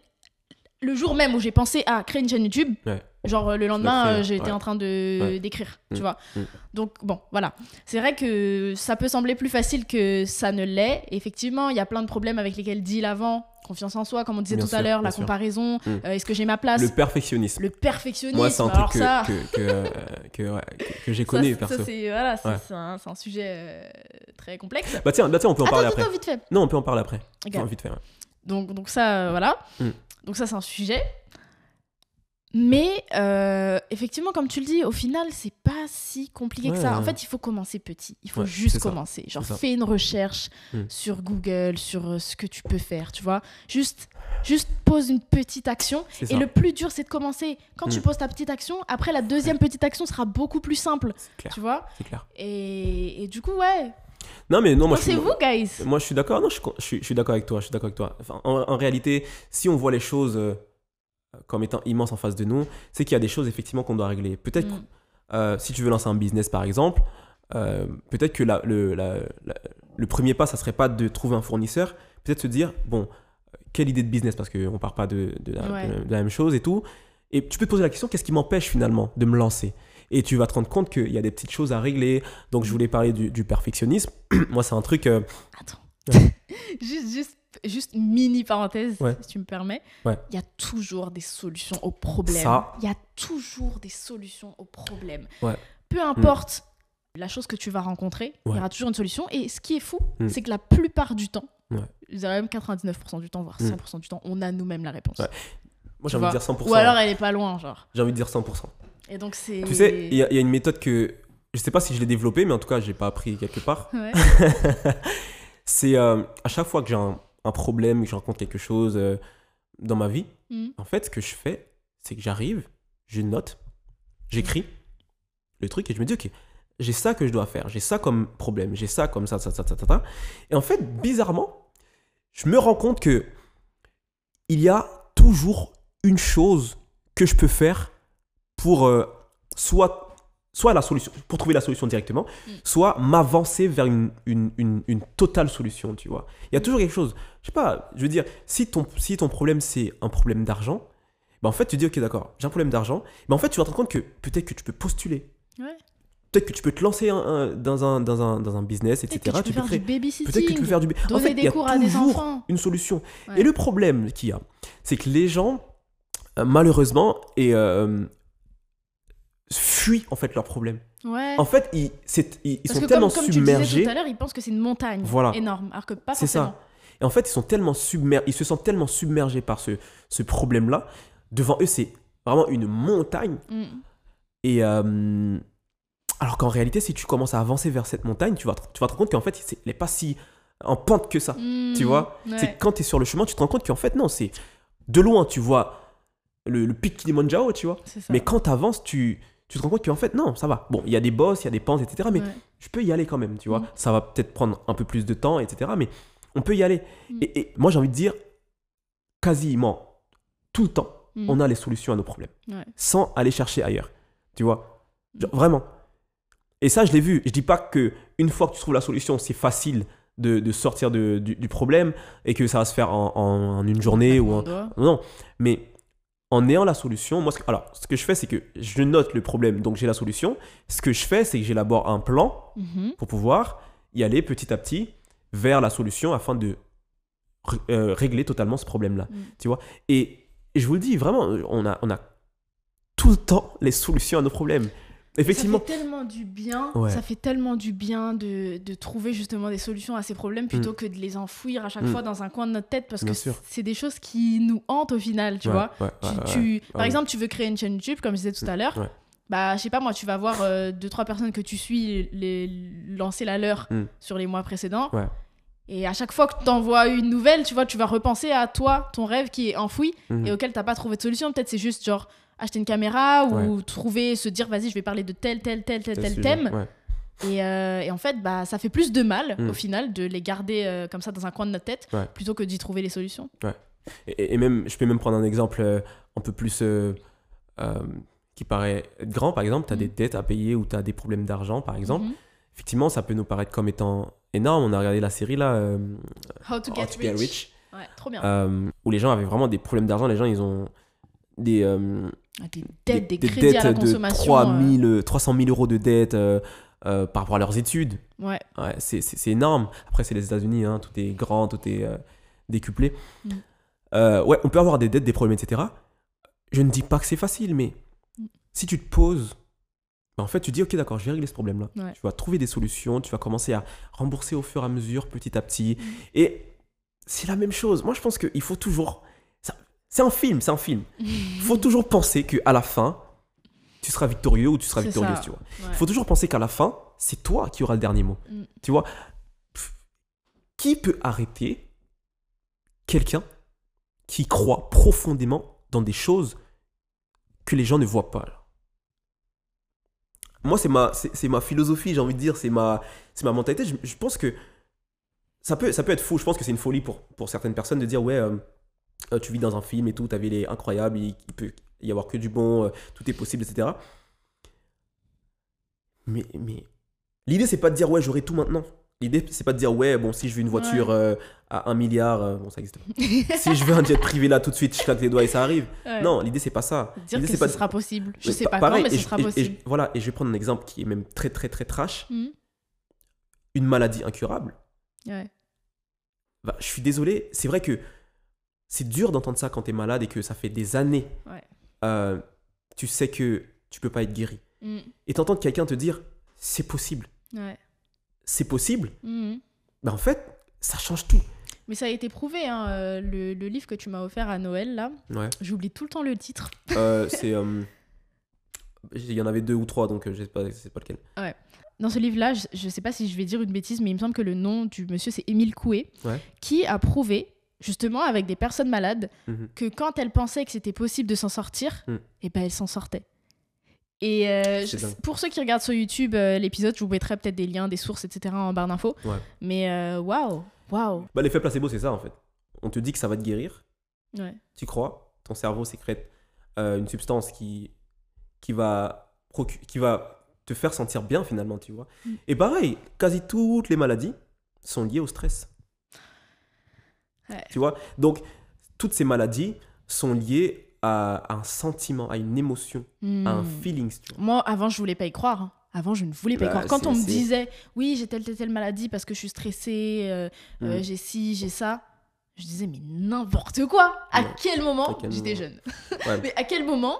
le jour même où j'ai pensé à créer une chaîne YouTube, Ouais. Genre euh, le lendemain, euh, j'étais ouais. en train de Ouais. d'écrire, Mm. tu vois. Mm. Donc bon, voilà. C'est vrai que ça peut sembler plus facile que ça ne l'est. Effectivement, il y a plein de problèmes avec lesquels deal avant. Confiance en soi, comme on disait Bien tout à l'heure, la sûr. comparaison, Mm. euh, est-ce que j'ai ma place? Le perfectionnisme. le perfectionnisme, Moi, c'est un truc que, ça, que, que, euh, que, ouais, que- que j'ai connu, c'est- ça, perso. c'est voilà, un, un sujet très complexe. Bah tiens, bah tiens, on peut en Attends, parler après. vite fait. Non, on peut en parler après. Vite fait. Donc, donc ça, voilà. Mm. Donc ça, c'est un sujet. Mais euh, effectivement, comme tu le dis, au final, c'est pas si compliqué que ça. En fait, il faut commencer petit. Il faut Ouais, juste commencer. Genre, fais une recherche Mm. sur Google, sur euh, ce que tu peux faire, tu vois. Juste, juste pose une petite action. Et ça. le plus dur, c'est de commencer. Quand tu Mm. poses ta petite action, après, la deuxième petite action sera beaucoup plus simple, clair. tu vois. C'est clair. Et, et du coup, ouais. Non, mais non, moi, je c'est suis- vous, guys. Moi, je suis d'accord. Non, je, suis- je suis, je suis d'accord avec toi. Je suis d'accord avec toi. Enfin, en, en réalité, si on voit les choses euh, comme étant immenses en face de nous, c'est qu'il y a des choses effectivement qu'on doit régler. Peut-être, Mm. euh, si tu veux lancer un business, par exemple, euh, peut-être que la- le, la- la- le premier pas, ça serait pas de trouver un fournisseur. Peut-être se dire, bon, quelle idée de business Parce qu'on part pas de, de la, Ouais. de- de la même chose et tout. Et tu peux te poser la question, qu'est-ce qui m'empêche finalement de me lancer? Et tu vas te rendre compte qu'il y a des petites choses à régler. Donc, je voulais parler du, du perfectionnisme. Moi, c'est un truc. euh, Attends. Juste, juste, juste mini parenthèse, Ouais. si tu me permets. Ouais. Il y a toujours des solutions aux problèmes. Il y a toujours des solutions aux problèmes. Ouais. Peu importe la chose que tu vas rencontrer, il y aura toujours une solution. Et ce qui est fou, Mm. c'est que la plupart du temps, même 99% du temps, voire Mm. 100% du temps, on a nous-mêmes la réponse. Moi, j'ai envie de dire 100%. Ou alors elle est pas loin, genre. J'ai envie de dire 100%. Et donc c'est. Tu sais, il y, a- il y a une méthode que. Je sais pas si je l'ai développée, mais en tout cas, j'ai pas appris quelque part. C'est euh, à chaque fois que j'ai un, un problème, que je rencontre quelque chose euh, dans ma vie, Mm. en fait, ce que je fais, c'est que j'arrive, je note, j'écris le truc et je me dis, ok, j'ai ça que je dois faire, j'ai ça comme problème, j'ai ça comme ça, ça, ça, ça, ça, ça. Et en fait, bizarrement, je me rends compte que il y a toujours une chose que je peux faire pour euh, soit, soit la solution, pour trouver la solution directement, Mm. soit m'avancer vers une, une, une, une totale solution, tu vois. Il y a toujours quelque chose, je sais pas, je veux dire, si ton, si ton problème c'est un problème d'argent, bah, en fait, tu dis, ok, d'accord, j'ai un problème d'argent. Mais en fait, tu vas te rendre compte que peut-être que tu peux postuler. Ouais. Peut-être que tu peux te lancer un- un- dans, un, dans, un, dans un business, etc. Peut-être que tu peux faire créer- du babysitting. Peut-être que tu peux faire du. En donner fait, des y a cours à des enfants. une solution. Ouais. Et le problème qu'il y a, c'est que les gens, euh, malheureusement, et, euh, fuient en fait leurs problèmes. Ouais. En fait, ils, c'est- ils, ils Parce sont que tellement comme, comme tu disais submergés. tout à l'heure, ils pensent que c'est une montagne Voilà. énorme, alors que pas C'est forcément. ça. Et en fait, ils sont tellement submer... ils se sentent tellement submergés par ce, ce problème-là. Devant eux, c'est vraiment une montagne. Mm. Et euh, alors qu'en réalité, si tu commences à avancer vers cette montagne, tu vas te, tu vas te rendre compte qu'en fait, c'est- elle n'est pas si en pente que ça. Mm. Tu vois Ouais. C'est quand tu es sur le chemin, tu te rends compte qu'en fait, non, c'est de loin, tu vois le, le pic Kilimanjaro, tu vois. C'est. Mais quand tu avances, tu, tu te rends compte qu'en fait, non, ça va. Bon, il y a des bosses, il y a des pentes, etc. Mais Ouais. je peux y aller quand même, tu vois. Mm. Ça va peut-être prendre un peu plus de temps, etc. Mais on peut y aller. Mm. Et, et moi, j'ai envie de dire, quasiment tout le temps, Mm. on a les solutions à nos problèmes. Ouais. Sans aller chercher ailleurs. Tu vois Genre. Vraiment. Et ça, je l'ai vu. Je dis pas que une fois que tu trouves la solution, c'est facile de, de sortir de- du, du problème et que ça va se faire en, en- en une journée ou en... Non, mais en ayant la solution, moi, ce que- alors, ce que je fais, c'est que je note le problème, donc j'ai la solution. Ce que je fais, c'est que j'élabore un plan Mhm. pour pouvoir y aller petit à petit vers la solution afin de euh, régler totalement ce problème-là. Mm. Tu vois et, et je vous le dis, vraiment, on a, on a tout le temps les solutions à nos problèmes. Effectivement. Ça fait tellement du bien. Ouais. Ça fait tellement du bien de, de trouver justement des solutions à ces problèmes plutôt que de les enfouir à chaque Mm. fois dans un coin de notre tête parce Bien que c'est des choses qui nous hantent au final, tu Ouais, vois. ouais, Tu- ouais, ouais. tu- par exemple, tu veux créer une chaîne YouTube, comme je disais tout à l'heure. Bah, je sais pas, moi, tu vas voir euh, deux, trois personnes que tu suis les, lancer la leur Mm. sur les mois précédents. Et à chaque fois que tu envoies une nouvelle, tu vois, tu vas repenser à toi, ton rêve qui est enfoui Mhm. et auquel t'as pas trouvé de solution. Peut-être c'est juste genre acheter une caméra ou Ouais. trouver, se dire, vas-y, je vais parler de tel, tel, tel, tel, Tel thème. ouais. Et, euh, et en fait, bah, ça fait plus de mal Mm. au final de les garder euh, comme ça dans un coin de notre tête Ouais. plutôt que d'y trouver les solutions. Et, et même, je peux même prendre un exemple euh, un peu plus qui paraît être grand. Par exemple, tu as Mhm. des dettes à payer ou tu as des problèmes d'argent, par exemple. Effectivement, ça peut nous paraître comme étant énorme. On a regardé la série là, euh, How to How get, to rich. Get Rich, Ouais, trop bien. euh, où les gens avaient vraiment des problèmes d'argent. Les gens, ils ont des, euh, Ah, des dettes, des, des crédits à la dettes de consommation. 3 000, euh, 300 000 euros de dettes euh, par rapport à leurs études. Ouais. Ouais, c'est- énorme. Après, c'est les États-Unis, hein, tout est grand, tout est décuplé. Mm. Ouais, on peut avoir des dettes, des problèmes, etc. Je ne dis pas que c'est facile, mais Mm. si tu te poses, en fait, tu dis, ok, d'accord, je vais régler ce problème-là. Ouais. Tu vas trouver des solutions, tu vas commencer à rembourser au fur et à mesure, petit à petit. Mm. Et c'est la même chose. Moi, je pense qu'il faut toujours. C'est un film, c'est un film. Il faut toujours penser qu'à la fin, tu seras victorieux ou tu seras victorieuse, ça. tu vois. Ouais. Il faut toujours penser qu'à la fin, c'est toi qui auras le dernier mot. Mm. Tu vois? Pff, Qui peut arrêter quelqu'un qui croit profondément dans des choses que les gens ne voient pas Moi, c'est ma, c'est, philosophie, j'ai envie de dire, c'est ma, mentalité. Je, pense que ça peut, être fou. Je pense que c'est une folie pour, pour certaines personnes de dire, ouais, euh, euh, tu vis dans un film et tout, ta vie est incroyable, il, il peut y avoir que du bon, euh, tout est possible, etc. Mais, mais l'idée, c'est pas de dire, ouais, j'aurai tout maintenant. L'idée, c'est pas de dire, ouais, bon, si je veux une voiture euh, à un milliard, euh, bon, ça existe pas. si je veux un jet privé là tout de suite, je claque les doigts et ça arrive. Ouais. Non, l'idée, c'est pas ça. Dire que ce pas- sera possible. Je sais pa- pas pareil, quand, mais ce sera et- et possible. voilà, et je vais prendre un exemple qui est même très, très, très trash. Mhm. Une maladie incurable. Ouais. Bah, je suis désolé, c'est vrai que c'est dur d'entendre ça quand t'es malade et que ça fait des années. Ouais. euh, tu sais que tu peux pas être guéri. Mhm. Et t'entends quelqu'un te dire, c'est possible. Ouais. C'est possible. Mhm. Bah, en fait, ça change tout. Mais ça a été prouvé, hein, euh, le, le livre que tu m'as offert à Noël, là. Ouais. J'oublie tout le temps le titre. Euh, c'est. euh, Il y en avait deux ou trois, donc je sais pas, pas lequel. Dans ce livre-là, je, je sais pas si je vais dire une bêtise, mais il me semble que le nom du monsieur, c'est Émile Coué, Ouais. qui a prouvé, justement, avec des personnes malades, Mhm. que quand elles pensaient que c'était possible de s'en sortir, Mm. et ben elles s'en sortaient. Et euh, je- pour ceux qui regardent sur YouTube euh, l'épisode, je vous mettrai peut-être des liens, des sources, etc. en barre d'infos. Ouais. Mais euh, waouh, waouh. Bah, l'effet placebo, c'est ça en fait. On te dit que ça va te guérir, Ouais. tu crois, ton cerveau sécrète euh, une substance qui, qui, va qui va te faire sentir bien finalement, tu vois. Mm. Et pareil, quasi toutes les maladies sont liées au stress. Ouais. Tu vois Donc, toutes ces maladies sont liées à, un sentiment, à une émotion, à un Hmm. feeling. tu vois. Moi, avant, je voulais pas y croire. hein. Avant, je ne voulais pas y Bah, croire. Quand on me disait, oui, j'ai telle, telle, telle maladie parce que je suis stressée, euh, euh, Mm. j'ai ci, j'ai ça, je disais, mais n'importe quoi À Ouais. quel moment J'étais jeune. Ouais. mais à quel moment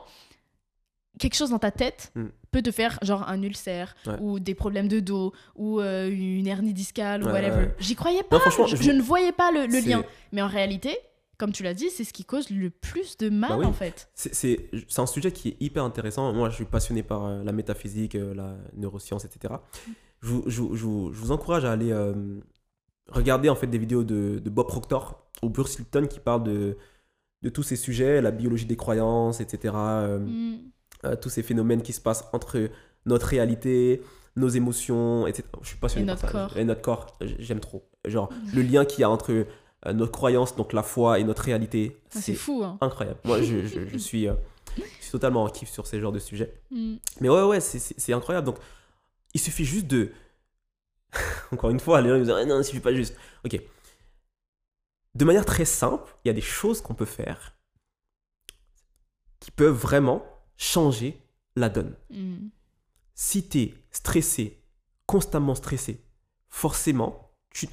quelque chose dans ta tête Mm. peut te faire genre un ulcère Ouais. ou des problèmes de dos ou euh, une hernie discale ou whatever? J'y croyais pas. Non, franchement, je, je- je ne voyais pas le, lien. Mais en réalité, comme tu l'as dit, c'est ce qui cause le plus de mal Bah oui. en fait. C'est- un sujet qui est hyper intéressant. Moi, je suis passionné par euh, la métaphysique, euh, la neuroscience, etc. Je, vous- je vous- je vous je vous encourage à aller euh, regarder en fait des vidéos de, de Bob Proctor ou Bruce Lipton qui parlent de, de tous ces sujets, la biologie des croyances, etc. Mm. tous ces phénomènes qui se passent entre notre réalité, nos émotions, etc. Je suis passionné Et par notre ça. corps. Et notre corps, j'aime trop. Genre, le lien qu'il y a entre euh, notre croyance, donc la foi, et notre réalité, Ah, c'est fou. Hein. incroyable. Moi, je, je- je suis, euh, je suis totalement en kiff sur ces genres de sujets. Mm. Mais ouais, ouais, c'est- c'est c'est incroyable. Donc, il suffit juste de. Encore une fois, les gens ils disent Ah non, il suffit pas juste. Ok. De manière très simple, il y a des choses qu'on peut faire qui peuvent vraiment changer la donne. Mm. Si tu es stressé, constamment stressé, forcément, tu,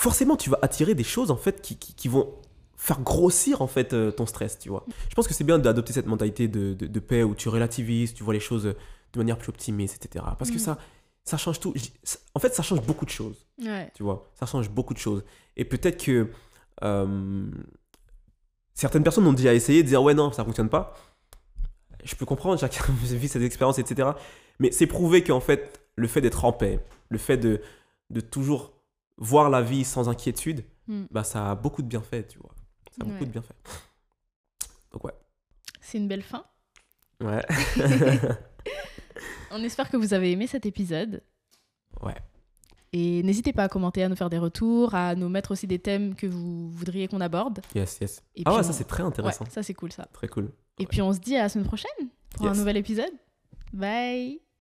forcément, tu vas attirer des choses en fait qui, qui- qui vont faire grossir en fait euh, ton stress, tu vois. Je pense que c'est bien d'adopter cette mentalité de, de- de paix où tu relativises, tu vois les choses de manière plus optimiste, etc. Parce que Mhm. ça, ça change tout. En fait, ça change beaucoup de choses, Ouais. tu vois. Ça change beaucoup de choses. Et peut-être que euh, certaines personnes ont déjà essayé de dire ouais non, ça fonctionne pas. Je peux comprendre, chacun vit ses expériences, etc. Mais c'est prouvé qu'en fait, le fait d'être en paix, le fait de, de toujours voir la vie sans inquiétude, Mm. bah, ça a beaucoup de bienfaits, tu vois. Ça a beaucoup de bienfaits. Donc ouais. C'est une belle fin. Ouais. On espère que vous avez aimé cet épisode. ouais. Et n'hésitez pas à commenter, à nous faire des retours, à nous mettre aussi des thèmes que vous voudriez qu'on aborde. Yes, yes. Et ah ouais, on- ça c'est très intéressant. Ouais, ça c'est cool ça. Très cool. Et puis on se dit à la semaine prochaine pour un nouvel épisode. Bye